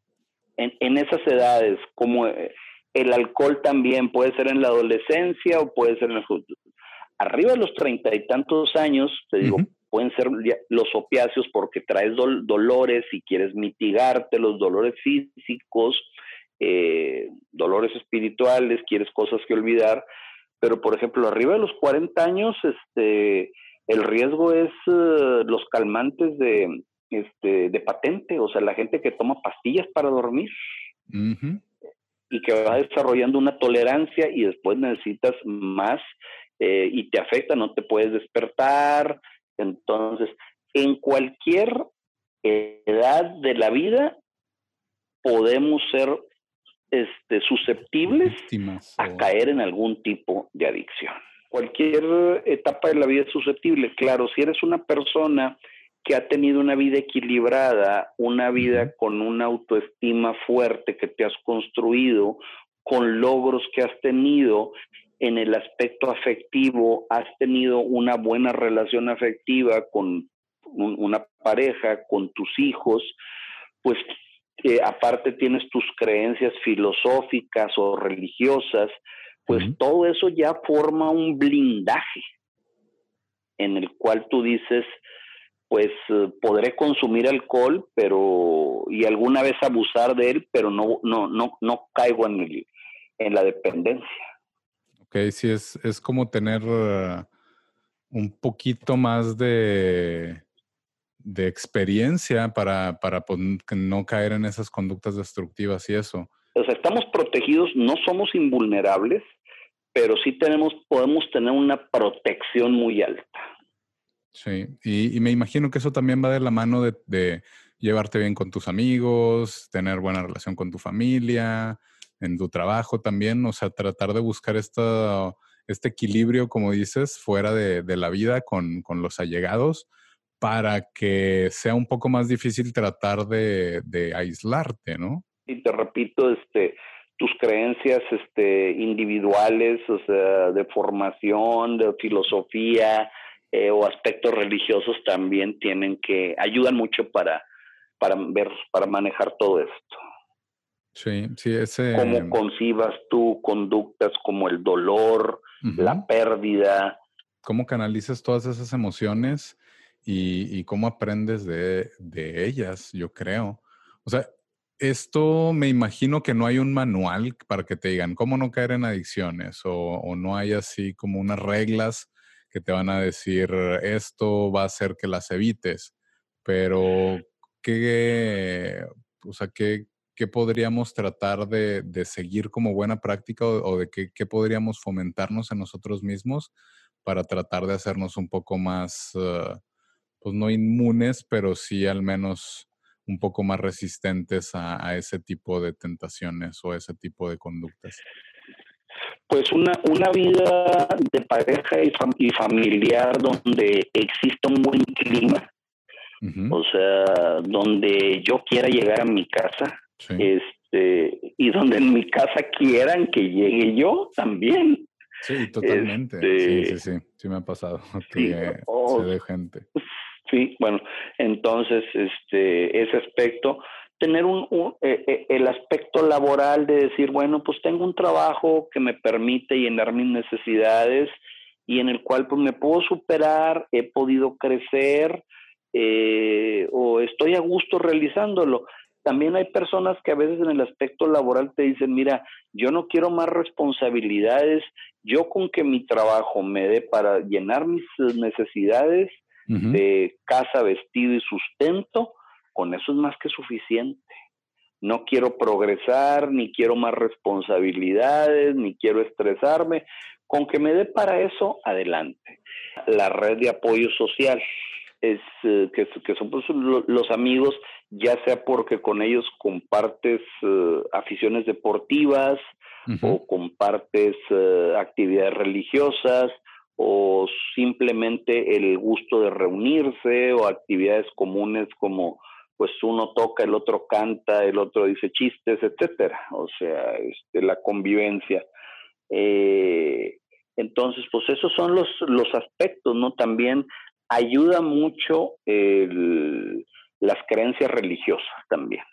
Speaker 2: en, en, esas edades, como eh, el alcohol también puede ser en la adolescencia o puede ser en la Arriba de los treinta y tantos años, te digo, pueden ser los opiáceos porque traes dolores y quieres mitigarte los dolores físicos, eh, dolores espirituales, quieres cosas que olvidar. Pero, por ejemplo, arriba de los 40 años, este, el riesgo es eh, los calmantes de, este, de patente, o sea, la gente que toma pastillas para dormir y que va desarrollando una tolerancia y después necesitas más eh, y te afecta, no te puedes despertar. Entonces, en cualquier edad de la vida podemos ser este, susceptibles a caer en algún tipo de adicción. Cualquier etapa de la vida es susceptible. Claro, si eres una persona que ha tenido una vida equilibrada, una vida con una autoestima fuerte que te has construido, con logros que has tenido en el aspecto afectivo, has tenido una buena relación afectiva con una pareja, con tus hijos, pues aparte tienes tus creencias filosóficas o religiosas, pues todo eso ya forma un blindaje en el cual tú dices, pues eh, podré consumir alcohol, pero y alguna vez abusar de él, pero no no no no caigo en el, en la dependencia.
Speaker 1: Ok, sí es es como tener uh, un poquito más de de experiencia para, para pues, no caer en esas conductas destructivas y eso.
Speaker 2: O sea, estamos protegidos, no somos invulnerables, pero sí tenemos, podemos tener una protección muy alta.
Speaker 1: Sí, y, me imagino que eso también va de la mano de, llevarte bien con tus amigos, tener buena relación con tu familia, en tu trabajo también, o sea, tratar de buscar esta, este equilibrio, como dices, fuera de, la vida con, con, los allegados para que sea un poco más difícil tratar de, de aislarte, ¿no?
Speaker 2: Y te repito, este, tus creencias este, individuales, o sea, de formación, de filosofía eh, o aspectos religiosos también tienen que, ayudan mucho para, para ver, para manejar todo esto.
Speaker 1: Sí, sí, ese...
Speaker 2: Cómo concibas tú conductas como el dolor, la pérdida.
Speaker 1: Cómo canalizas todas esas emociones y, y cómo aprendes de, de ellas, yo creo. O sea, esto me imagino que no hay un manual para que te digan cómo no caer en adicciones o, no hay así como unas reglas que te van a decir esto va a hacer que las evites, pero ¿qué, o sea, qué, podríamos tratar de, seguir como buena práctica o, de qué, podríamos fomentarnos en nosotros mismos para tratar de hacernos un poco más, ah, pues no inmunes, pero sí al menos un poco más resistentes a, ese tipo de tentaciones o ese tipo de conductas?
Speaker 2: Pues una, una vida de pareja y, familiar donde exista un buen clima, o sea, donde yo quiera llegar a mi casa, este, y donde en mi casa quieran que llegue yo también.
Speaker 1: Sí, totalmente. sí, este sí, sí, sí me ha pasado que se de gente.
Speaker 2: Sí, bueno, entonces este, ese aspecto, tener un, eh, eh, el aspecto laboral de decir, bueno, pues tengo un trabajo que me permite llenar mis necesidades y en el cual pues me puedo superar, he podido crecer eh, o estoy a gusto realizándolo. También hay personas que a veces en el aspecto laboral te dicen, mira, yo no quiero más responsabilidades, yo con que mi trabajo me dé para llenar mis necesidades, de casa, vestido y sustento, con eso es más que suficiente. No quiero progresar, ni quiero más responsabilidades, ni quiero estresarme. Con que me dé para eso, adelante. La red de apoyo social es eh, que, son pues, los amigos, ya sea porque con ellos compartes eh, aficiones deportivas o compartes eh, actividades religiosas o simplemente el gusto de reunirse o actividades comunes como pues uno toca, el otro canta, el otro dice chistes, etcétera, o sea, este, la convivencia. Eh, entonces, pues esos son los, los aspectos, ¿no? También ayuda mucho las creencias religiosas también.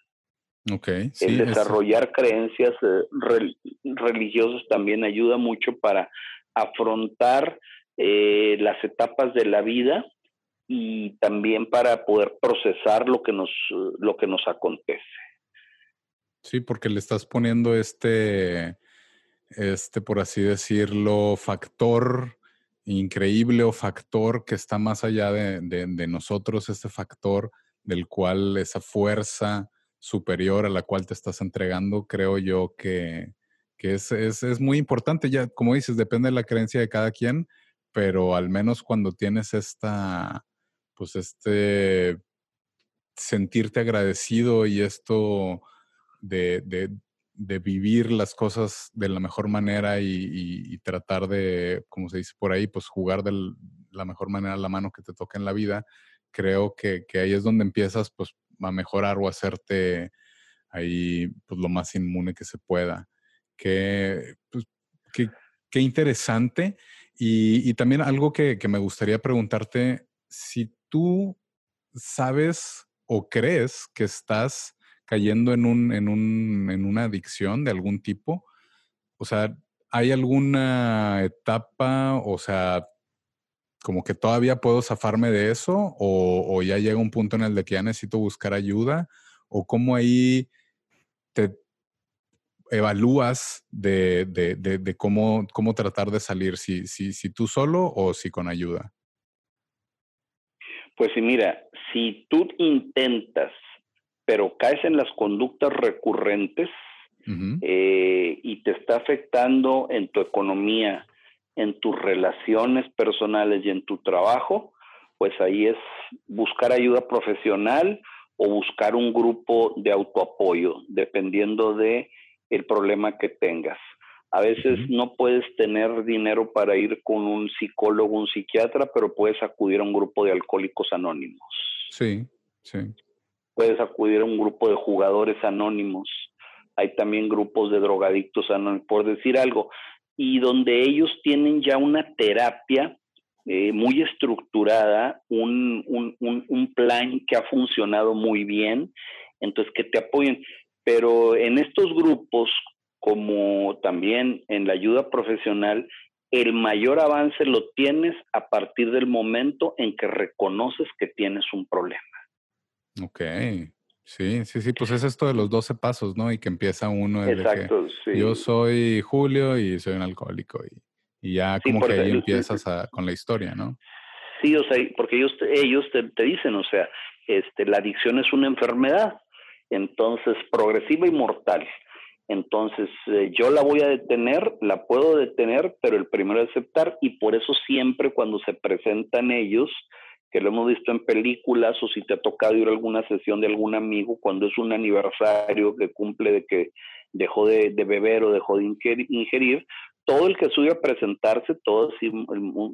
Speaker 1: Okay,
Speaker 2: sí, el desarrollar creencias eh, religiosas también ayuda mucho para afrontar eh, las etapas de la vida y también para poder procesar lo que nos, lo que nos acontece.
Speaker 1: Sí, porque le estás poniendo este, este, por así decirlo, factor increíble o factor que está más allá de, de, nosotros, este factor del cual esa fuerza superior a la cual te estás entregando, creo yo que, que es, es, es, muy importante. Ya, como dices, depende de la creencia de cada quien, pero al menos cuando tienes esta, pues este, sentirte agradecido y esto de, de, vivir las cosas de la mejor manera y, tratar de, como se dice por ahí, pues jugar de la mejor manera la mano que te toca en la vida, creo que, que ahí es donde empiezas pues a mejorar o a hacerte ahí pues lo más inmune que se pueda. Pues, qué, qué, interesante. Y, también algo que, me gustaría preguntarte, si tú sabes o crees que estás cayendo en, un, en, un, en una adicción de algún tipo, o sea, ¿hay alguna etapa, o sea, como que todavía puedo zafarme de eso o, ya llega un punto en el de que ya necesito buscar ayuda o cómo ahí te, evalúas de, de, de, cómo, cómo tratar de salir, si, si, si tú solo o si con ayuda?
Speaker 2: Pues sí, mira, si tú intentas, pero caes en las conductas recurrentes eh, y te está afectando en tu economía, en tus relaciones personales y en tu trabajo, pues ahí es buscar ayuda profesional o buscar un grupo de autoapoyo, dependiendo de el problema que tengas. A veces no puedes tener dinero para ir con un psicólogo, un psiquiatra, pero puedes acudir a un grupo de alcohólicos anónimos.
Speaker 1: Sí, sí.
Speaker 2: Puedes acudir a un grupo de jugadores anónimos. Hay también grupos de drogadictos anónimos, por decir algo. Y donde ellos tienen ya una terapia eh, muy estructurada, un, un, un, un plan que ha funcionado muy bien, entonces que te apoyen. Pero en estos grupos, como también en la ayuda profesional, el mayor avance lo tienes a partir del momento en que reconoces que tienes un problema.
Speaker 1: Ok, sí, sí, sí, pues es esto de los 12 pasos, ¿no? Y que empieza uno de
Speaker 2: Exacto,
Speaker 1: que yo soy Julio y soy un alcohólico y, ya como que ahí empiezas con la historia, ¿no?
Speaker 2: Sí, o sea, porque ellos, ellos te, te, dicen, o sea, este, la adicción es una enfermedad, entonces progresiva y mortal. Entonces, eh, yo la voy a detener, la puedo detener, pero el primero es aceptar y por eso siempre cuando se presentan ellos, que lo hemos visto en películas o si te ha tocado ir a alguna sesión de algún amigo, cuando es un aniversario que cumple de que dejó de, beber o dejó de ingerir, todo el que sube a presentarse, todo,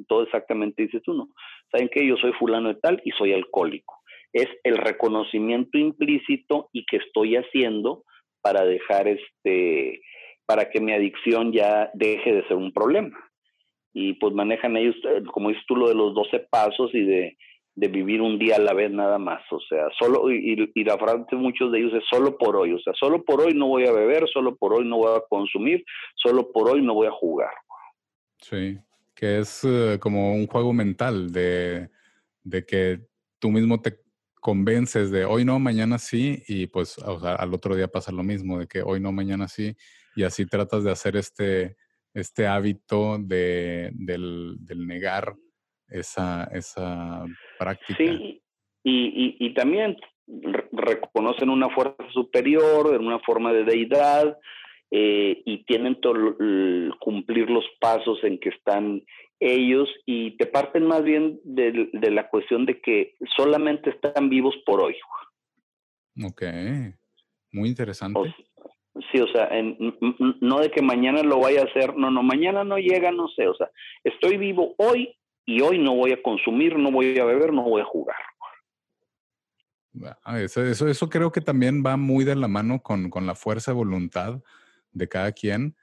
Speaker 2: todo exactamente dices tú, ¿no? Saben que yo soy fulano de tal y soy alcohólico. Es el reconocimiento implícito y que estoy haciendo para dejar este, para que mi adicción ya deje de ser un problema. Y pues manejan ellos, eh, como dices tú, lo de los 12 pasos y de, de vivir un día a la vez nada más. O sea, solo, y, y, la frase de muchos de ellos es solo por hoy. O sea, solo por hoy no voy a beber, solo por hoy no voy a consumir, solo por hoy no voy a jugar.
Speaker 1: Sí, que es eh, como un juego mental de, de que tú mismo te convences de hoy no, mañana sí, y pues al otro día pasa lo mismo, de que hoy no, mañana sí, y así tratas de hacer este, este hábito de, del, negar esa, esa práctica.
Speaker 2: Sí, y, y, también reconocen una fuerza superior, en una forma de deidad, eh, y tienen todo cumplir los pasos en que están ellos y te parten más bien de, la cuestión de que solamente están vivos por hoy.
Speaker 1: Ok, muy interesante.
Speaker 2: sí, o sea, no de que mañana lo vaya a hacer, no, no, mañana no llega, no sé, o sea, estoy vivo hoy y hoy no voy a consumir, no voy a beber, no voy a jugar.
Speaker 1: Eso, eso, eso creo que también va muy de la mano con, con la fuerza de voluntad de cada quien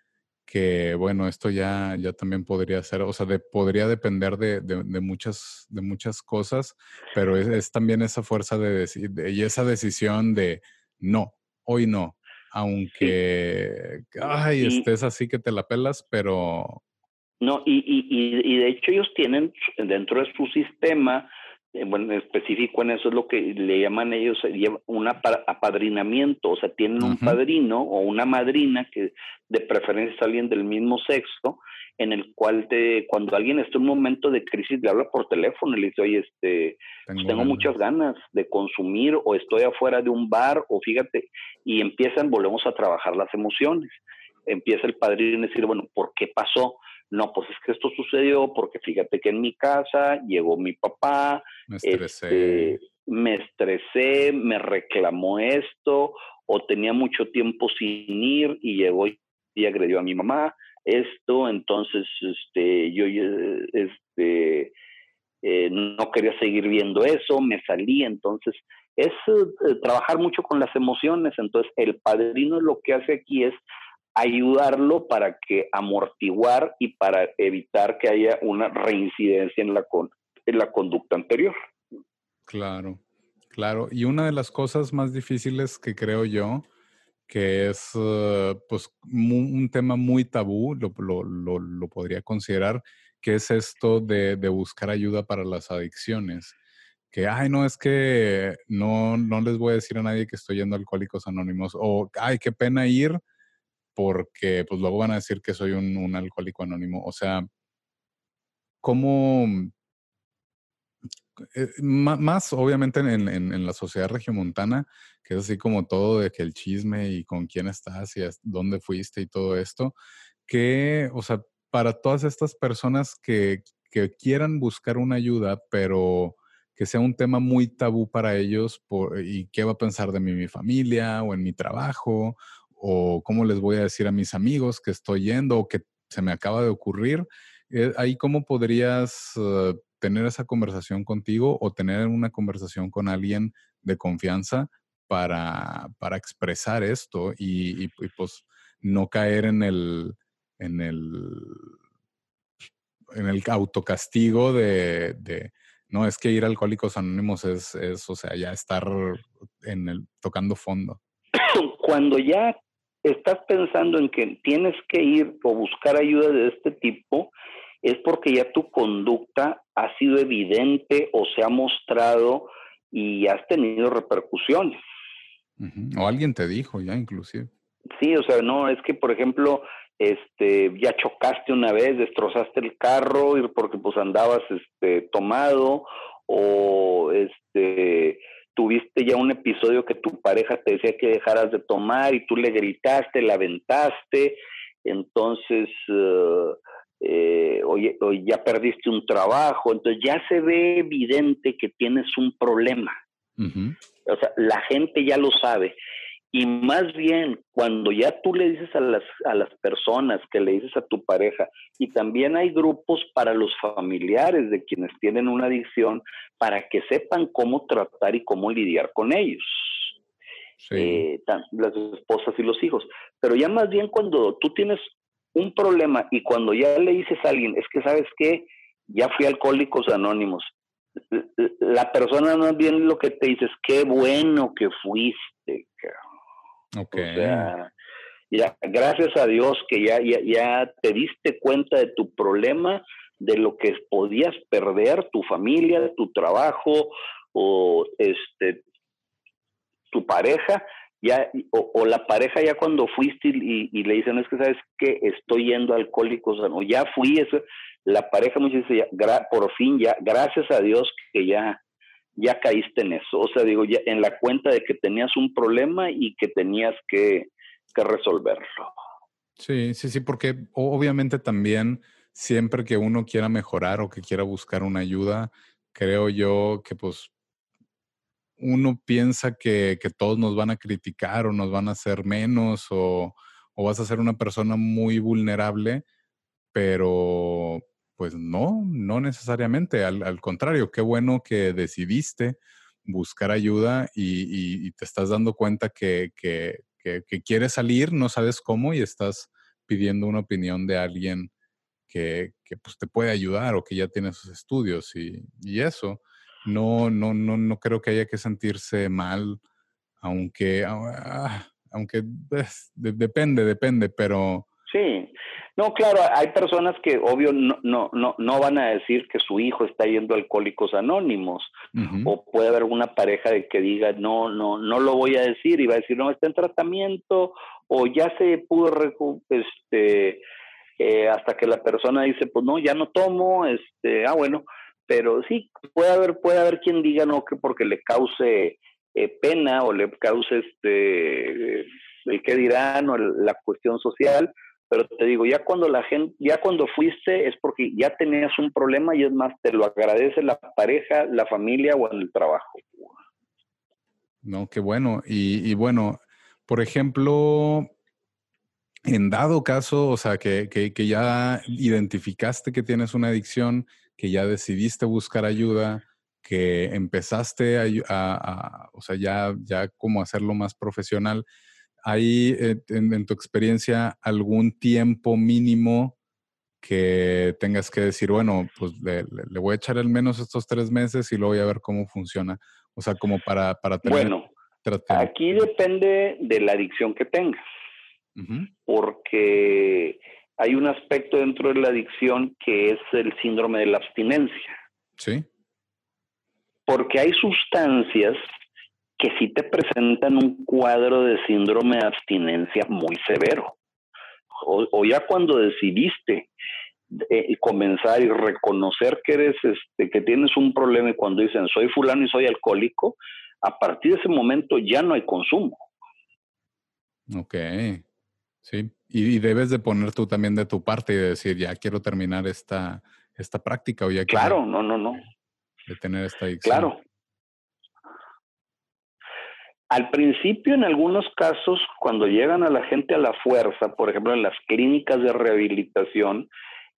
Speaker 1: que bueno, esto ya, ya también podría ser, o sea, de, podría depender de, de, muchas, de muchas cosas, pero es, también esa fuerza de decir, y esa decisión de no, hoy no, aunque, ay, estés así que te la pelas, pero...
Speaker 2: No, y, y, y de hecho ellos tienen dentro de su sistema bueno, específico en eso es lo que le llaman ellos un apadrinamiento, o sea, tienen un padrino o una madrina que de preferencia es alguien del mismo sexo, en el cual te, cuando alguien está en un momento de crisis le habla por teléfono y le dice, oye, este, tengo, tengo muchas ganas de consumir o estoy afuera de un bar o fíjate, y empiezan, volvemos a trabajar las emociones. Empieza el padrino a decir, bueno, ¿por qué pasó? No, pues es que esto sucedió porque fíjate que en mi casa llegó mi papá,
Speaker 1: me estresé,
Speaker 2: este, me, estresé, me reclamó esto, o tenía mucho tiempo sin ir y llegó y agredió a mi mamá, esto, entonces este, yo este, eh, no quería seguir viendo eso, me salí, entonces es eh, trabajar mucho con las emociones, entonces el padrino lo que hace aquí es ayudarlo para que amortiguar y para evitar que haya una reincidencia en la, en la conducta anterior.
Speaker 1: Claro, claro. Y una de las cosas más difíciles que creo yo, que es eh, pues un tema muy tabú, lo, lo, lo, podría considerar, que es esto de, de, buscar ayuda para las adicciones. Que, ay, no, es que no, no les voy a decir a nadie que estoy yendo a Alcohólicos Anónimos, o, ay, qué pena ir, porque pues luego van a decir que soy un, alcohólico anónimo. O sea, ¿cómo, eh, más, obviamente en, en, la sociedad regiomontana, que es así como todo de que el chisme y con quién estás y dónde fuiste y todo esto, que, o sea, para todas estas personas que, que quieran buscar una ayuda, pero que sea un tema muy tabú para ellos por, y qué va a pensar de mí mi familia o en mi trabajo o cómo les voy a decir a mis amigos que estoy yendo o que se me acaba de ocurrir. Eh, ahí cómo podrías eh, tener esa conversación contigo o tener una conversación con alguien de confianza para, para expresar esto y, pues no caer en el, en el, en el autocastigo de, de no, es que ir Alcohólicos Anónimos es, es, o sea, ya estar en el, tocando fondo.
Speaker 2: Cuando ya estás pensando en que tienes que ir o buscar ayuda de este tipo, es porque ya tu conducta ha sido evidente o se ha mostrado y has tenido repercusiones.
Speaker 1: O alguien te dijo ya inclusive.
Speaker 2: Sí, o sea, no, es que por ejemplo, este, ya chocaste una vez, destrozaste el carro porque pues andabas este, tomado o este, tuviste ya un episodio que tu pareja te decía que dejaras de tomar y tú le gritaste, la aventaste, entonces, uh, eh, oye, ya perdiste un trabajo, entonces ya se ve evidente que tienes un problema. O sea, la gente ya lo sabe. Y más bien, cuando ya tú le dices a las, a las personas, que le dices a tu pareja, y también hay grupos para los familiares de quienes tienen una adicción, para que sepan cómo tratar y cómo lidiar con ellos. Eh, las esposas y los hijos. Pero ya más bien cuando tú tienes un problema y cuando ya le dices a alguien, es que sabes que ya fui a Alcohólicos Anónimos, la persona más bien lo que te dice es, qué bueno que fuiste. Okay. O sea, ya, gracias a Dios que ya, ya, ya te diste cuenta de tu problema, de lo que podías perder, tu familia, tu trabajo o este tu pareja, ya, o, la pareja ya cuando fuiste y, le dicen, es que sabes que estoy yendo a alcohólicos, o ya fui, eso, la pareja veces, ya, por fin, ya, gracias a Dios que ya, ya caíste en eso. O sea, digo, ya en la cuenta de que tenías un problema y que tenías que, resolverlo.
Speaker 1: Sí, sí, sí, porque obviamente también siempre que uno quiera mejorar o que quiera buscar una ayuda, creo yo que pues uno piensa que, que todos nos van a criticar o nos van a hacer menos o, o vas a ser una persona muy vulnerable, pero pues no, no necesariamente. Al, contrario, qué bueno que decidiste buscar ayuda y, te estás dando cuenta que, quieres salir, no sabes cómo y estás pidiendo una opinión de alguien que, pues, te puede ayudar o que ya tiene sus estudios y, eso. No, no, no, no creo que haya que sentirse mal, aunque, ah, aunque pues, depende, depende, pero...
Speaker 2: Sí, no, claro, hay personas que obvio no, no, no, no van a decir que su hijo está yendo a Alcohólicos Anónimos. O puede haber una pareja de que diga, no, no, no lo voy a decir, y va a decir, no, está en tratamiento, o ya se pudo, este, eh, hasta que la persona dice, pues no, ya no tomo, este, ah, bueno, pero sí, puede haber, puede haber quien diga no, que porque le cause eh, pena o le cause este, el que dirán o la cuestión social, pero te digo, ya cuando la gente, ya cuando fuiste es porque ya tenías un problema y es más, te lo agradece la pareja, la familia o el trabajo.
Speaker 1: No, qué bueno. Y, bueno, por ejemplo, en dado caso, o sea, que, que, ya identificaste que tienes una adicción, que ya decidiste buscar ayuda, que empezaste a, o sea, ya, ya como hacerlo más profesional, ¿Hay eh, en, tu experiencia algún tiempo mínimo que tengas que decir, bueno, pues le, voy a echar al menos estos tres meses y luego voy a ver cómo funciona? O sea, como para, para
Speaker 2: tener... Bueno, aquí depende de la adicción que tengas, porque hay un aspecto dentro de la adicción que es el síndrome de la abstinencia.
Speaker 1: Sí.
Speaker 2: Porque hay sustancias que sí te presentan un cuadro de síndrome de abstinencia muy severo. O, ya cuando decidiste eh, comenzar y reconocer que eres, este, que tienes un problema y cuando dicen soy fulano y soy alcohólico, a partir de ese momento ya no hay consumo.
Speaker 1: Ok, sí. Y, debes de poner tú también de tu parte y decir, ya quiero terminar esta, esta práctica o ya
Speaker 2: Claro, no, no, no.
Speaker 1: De tener esta adicción.
Speaker 2: Claro. Al principio, en algunos casos, cuando llegan a la gente a la fuerza, por ejemplo, en las clínicas de rehabilitación,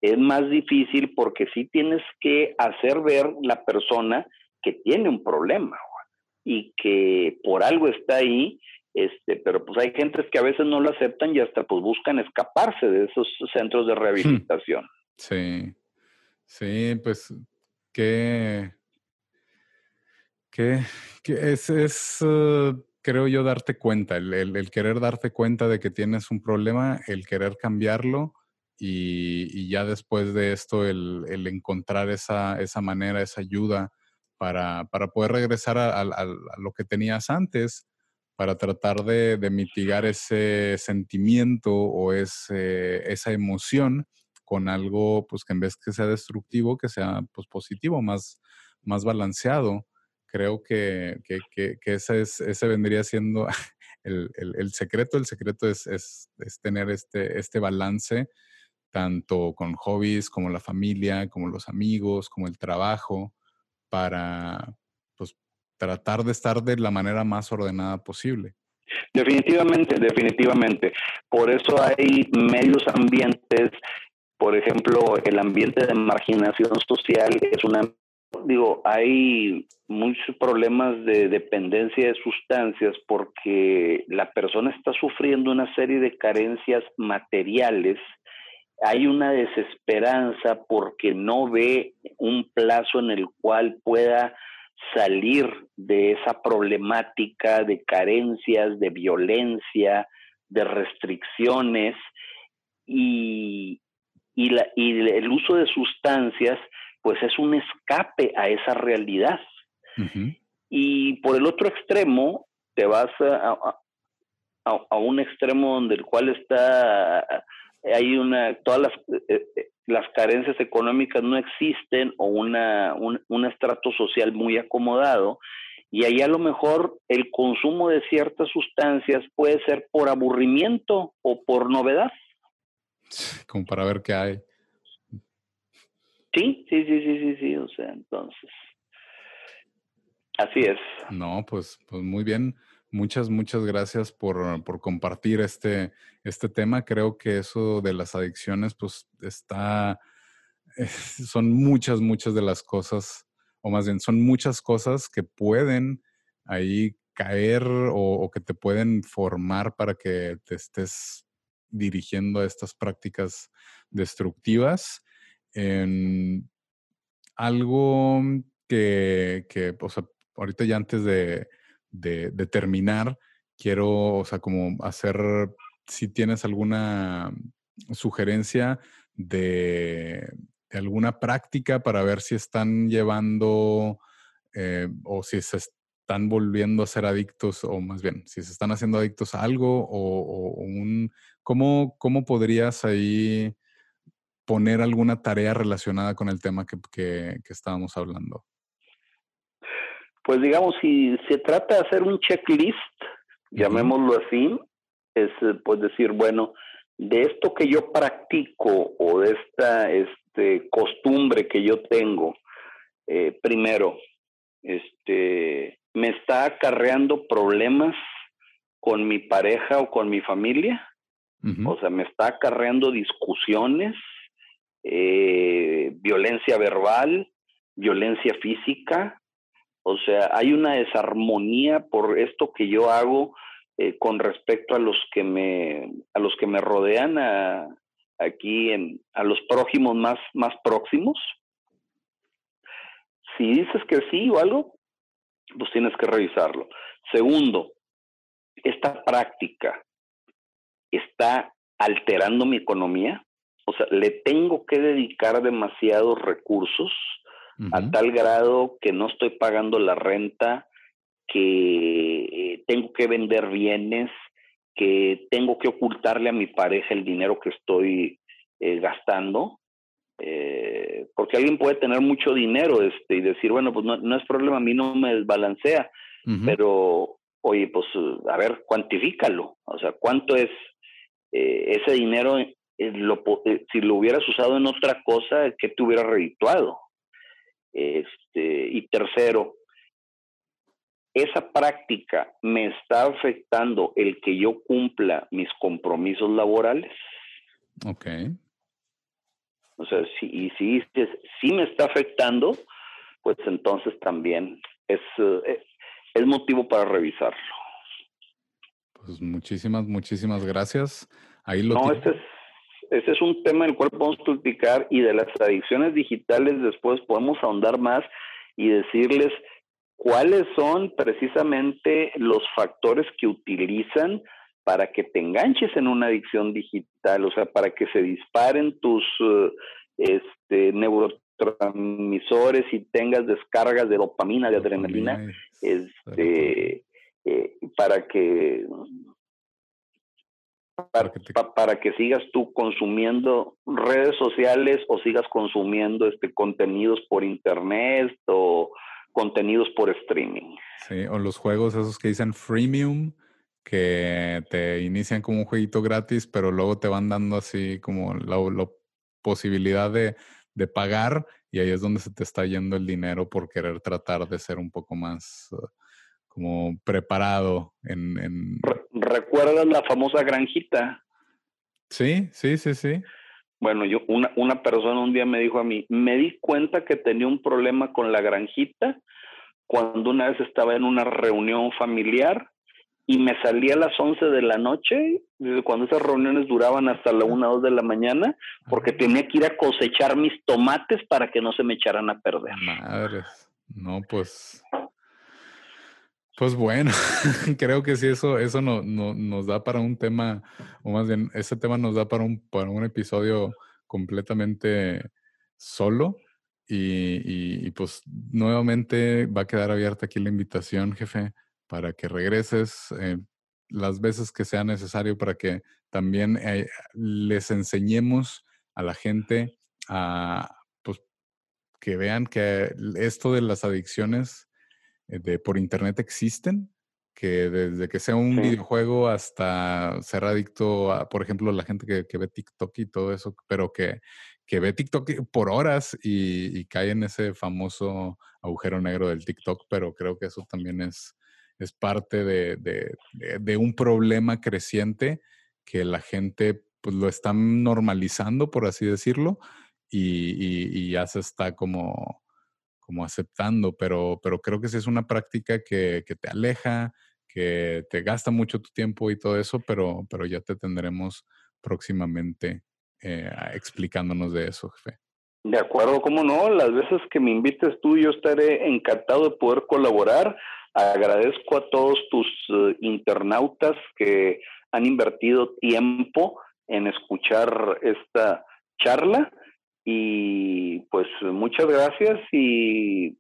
Speaker 2: es más difícil porque sí tienes que hacer ver la persona que tiene un problema y que por algo está ahí, este, pero pues hay gentes que a veces no lo aceptan y hasta pues buscan escaparse de esos centros de rehabilitación.
Speaker 1: Sí, sí, pues qué, qué, es, uh, creo yo, darte cuenta, el, querer darte cuenta de que tienes un problema, el querer cambiarlo y, ya después de esto el, encontrar esa, esa manera, esa ayuda para, para poder regresar a, lo que tenías antes, para tratar de, mitigar ese sentimiento o ese, esa emoción con algo pues que en vez que sea destructivo, que sea pues positivo, más, más balanceado. Creo que, que, que, ese, es, ese vendría siendo el, el, secreto. El secreto es, es, es, tener este, este balance tanto con hobbies como la familia, como los amigos, como el trabajo, para pues, tratar de estar de la manera más ordenada posible.
Speaker 2: Definitivamente, definitivamente. Por eso hay medios ambientes, por ejemplo, el ambiente de marginación social es una... Digo, hay muchos problemas de dependencia de sustancias porque la persona está sufriendo una serie de carencias materiales. Hay una desesperanza porque no ve un plazo en el cual pueda salir de esa problemática de carencias, de violencia, de restricciones. Y, el uso de sustancias pues es un escape a esa realidad. Y por el otro extremo, te vas a, a, un extremo donde el cual está hay una, todas las, eh, eh, las carencias económicas no existen o una, un, estrato social muy acomodado y ahí a lo mejor el consumo de ciertas sustancias puede ser por aburrimiento o por novedad.
Speaker 1: Como para ver qué hay.
Speaker 2: Sí, sí, sí, sí, sí, o sea, entonces. Así es.
Speaker 1: No, pues, pues muy bien. Muchas, muchas gracias por, por, compartir este, este tema. Creo que eso de las adicciones, pues está, son muchas, muchas de las cosas, o más bien, son muchas cosas que pueden ahí caer o, que te pueden formar para que te estés dirigiendo a estas prácticas destructivas. Algo que, que, o sea, ahorita ya antes de, de, terminar, quiero, o sea, como hacer, si tienes alguna sugerencia de, alguna práctica para ver si están llevando eh, o si se están volviendo a ser adictos, o más bien, si se están haciendo adictos a algo o, un, ¿cómo, ¿cómo, podrías ahí poner alguna tarea relacionada con el tema que estábamos hablando?
Speaker 2: pues digamos, si se trata de hacer un checklist, llamémoslo así, es eh, pues decir, bueno, de esto que yo practico o de esta este, costumbre que yo tengo, eh, primero, este, me está acarreando problemas con mi pareja o con mi familia, o sea, me está acarreando discusiones, eh, violencia verbal, violencia física, o sea, hay una desarmonía por esto que yo hago eh, con respecto a los que me, a los que me rodean aquí, en, a los prójimos más, más próximos. Si dices que sí o algo, pues tienes que revisarlo. Segundo, esta práctica está alterando mi economía. O sea, le tengo que dedicar demasiados recursos a tal grado que no estoy pagando la renta, que eh, tengo que vender bienes, que tengo que ocultarle a mi pareja el dinero que estoy eh, gastando. porque alguien puede tener mucho dinero este, y decir, bueno, pues no, es problema, a mí no me desbalancea, pero oye, pues a ver, cuantifícalo, o sea, ¿cuánto es eh, ese dinero? Eh, lo, eh, si lo hubieras usado en otra cosa, ¿qué te hubiera redituado? Este, y tercero, esa práctica me está afectando el que yo cumpla mis compromisos laborales.
Speaker 1: Ok.
Speaker 2: O sea, si, y si, si me está afectando, pues entonces también es, eh, es motivo para revisarlo.
Speaker 1: Pues muchísimas, muchísimas gracias. Ahí lo
Speaker 2: no, este es, ese es un tema del cual podemos platicar y de las adicciones digitales después podemos ahondar más y decirles cuáles son precisamente los factores que utilizan para que te enganches en una adicción digital, o sea, para que se disparen tus uh, este, neurotransmisores y tengas descargas de dopamina, de adrenalina, este, eh, para que para, que sigas tú consumiendo redes sociales o sigas consumiendo este contenidos por internet o contenidos por streaming.
Speaker 1: Sí, o los juegos esos que dicen freemium, que te inician como un jueguito gratis, pero luego te van dando así como la, posibilidad de, pagar y ahí es donde se te está yendo el dinero por querer tratar de ser un poco más uh, como preparado en... en...
Speaker 2: ¿Recuerdas la famosa granjita?
Speaker 1: Sí, sí, sí, sí.
Speaker 2: Bueno, yo, una, una persona un día me dijo a mí, me di cuenta que tenía un problema con la granjita cuando una vez estaba en una reunión familiar y me salí a las 11 de la noche, cuando esas reuniones duraban hasta la 1 o 2 de la mañana, porque tenía que ir a cosechar mis tomates para que no se me echaran a perder.
Speaker 1: Madres, no, pues pues bueno, creo que sí, eso, eso no, nos da para un tema, o más bien, ese tema nos da para un, para un episodio completamente solo. Y, pues nuevamente va a quedar abierta aquí la invitación, jefe, para que regreses eh, las veces que sea necesario para que también eh, les enseñemos a la gente a, pues, que vean que esto de las adicciones de por internet existen, que desde que sea un videojuego hasta ser adicto a, por ejemplo, la gente que, ve TikTok y todo eso, pero que, que ve TikTok por horas y, cae en ese famoso agujero negro del TikTok, pero creo que eso también es, es parte de, de, un problema creciente que la gente pues lo está normalizando, por así decirlo, y, y ya se está como como aceptando, pero, pero creo que sí es una práctica que, que, te aleja, que te gasta mucho tu tiempo y todo eso, pero, pero ya te tendremos próximamente eh, explicándonos de eso, jefe.
Speaker 2: De acuerdo, cómo no, las veces que me invites tú, yo estaré encantado de poder colaborar. Agradezco a todos tus uh, internautas que han invertido tiempo en escuchar esta charla y pues muchas gracias y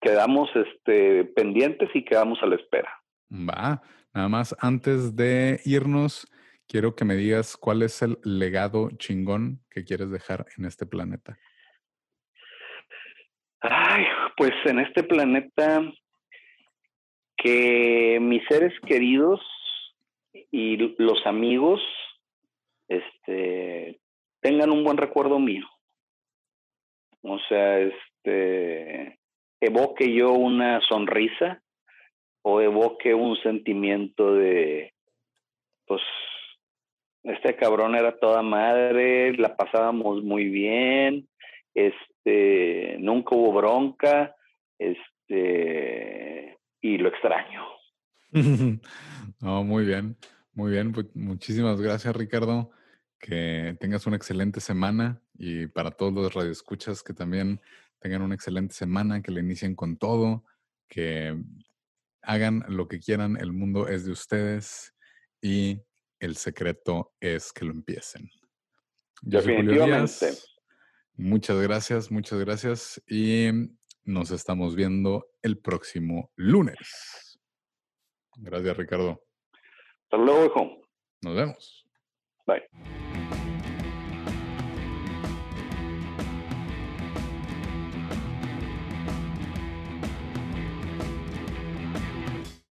Speaker 2: quedamos este, pendientes y quedamos a la espera.
Speaker 1: Va, nada más antes de irnos, quiero que me digas cuál es el legado chingón que quieres dejar en este planeta.
Speaker 2: Ay, pues en este planeta que mis seres queridos y los amigos este, tengan un buen recuerdo mío. O sea, este, evoque yo una sonrisa o evoque un sentimiento de, pues, este cabrón era toda madre, la pasábamos muy bien, este, nunca hubo bronca, este, y lo extraño.
Speaker 1: no, muy bien, muy bien, pues muchísimas gracias Ricardo que tengas una excelente semana y para todos los radioescuchas que también tengan una excelente semana, que le inicien con todo, que hagan lo que quieran, el mundo es de ustedes y el secreto es que lo empiecen.
Speaker 2: Yo Definitivamente.
Speaker 1: Muchas gracias, muchas gracias y nos estamos viendo el próximo lunes. Gracias, Ricardo.
Speaker 2: Hasta luego, hijo.
Speaker 1: Nos vemos.
Speaker 2: Bye.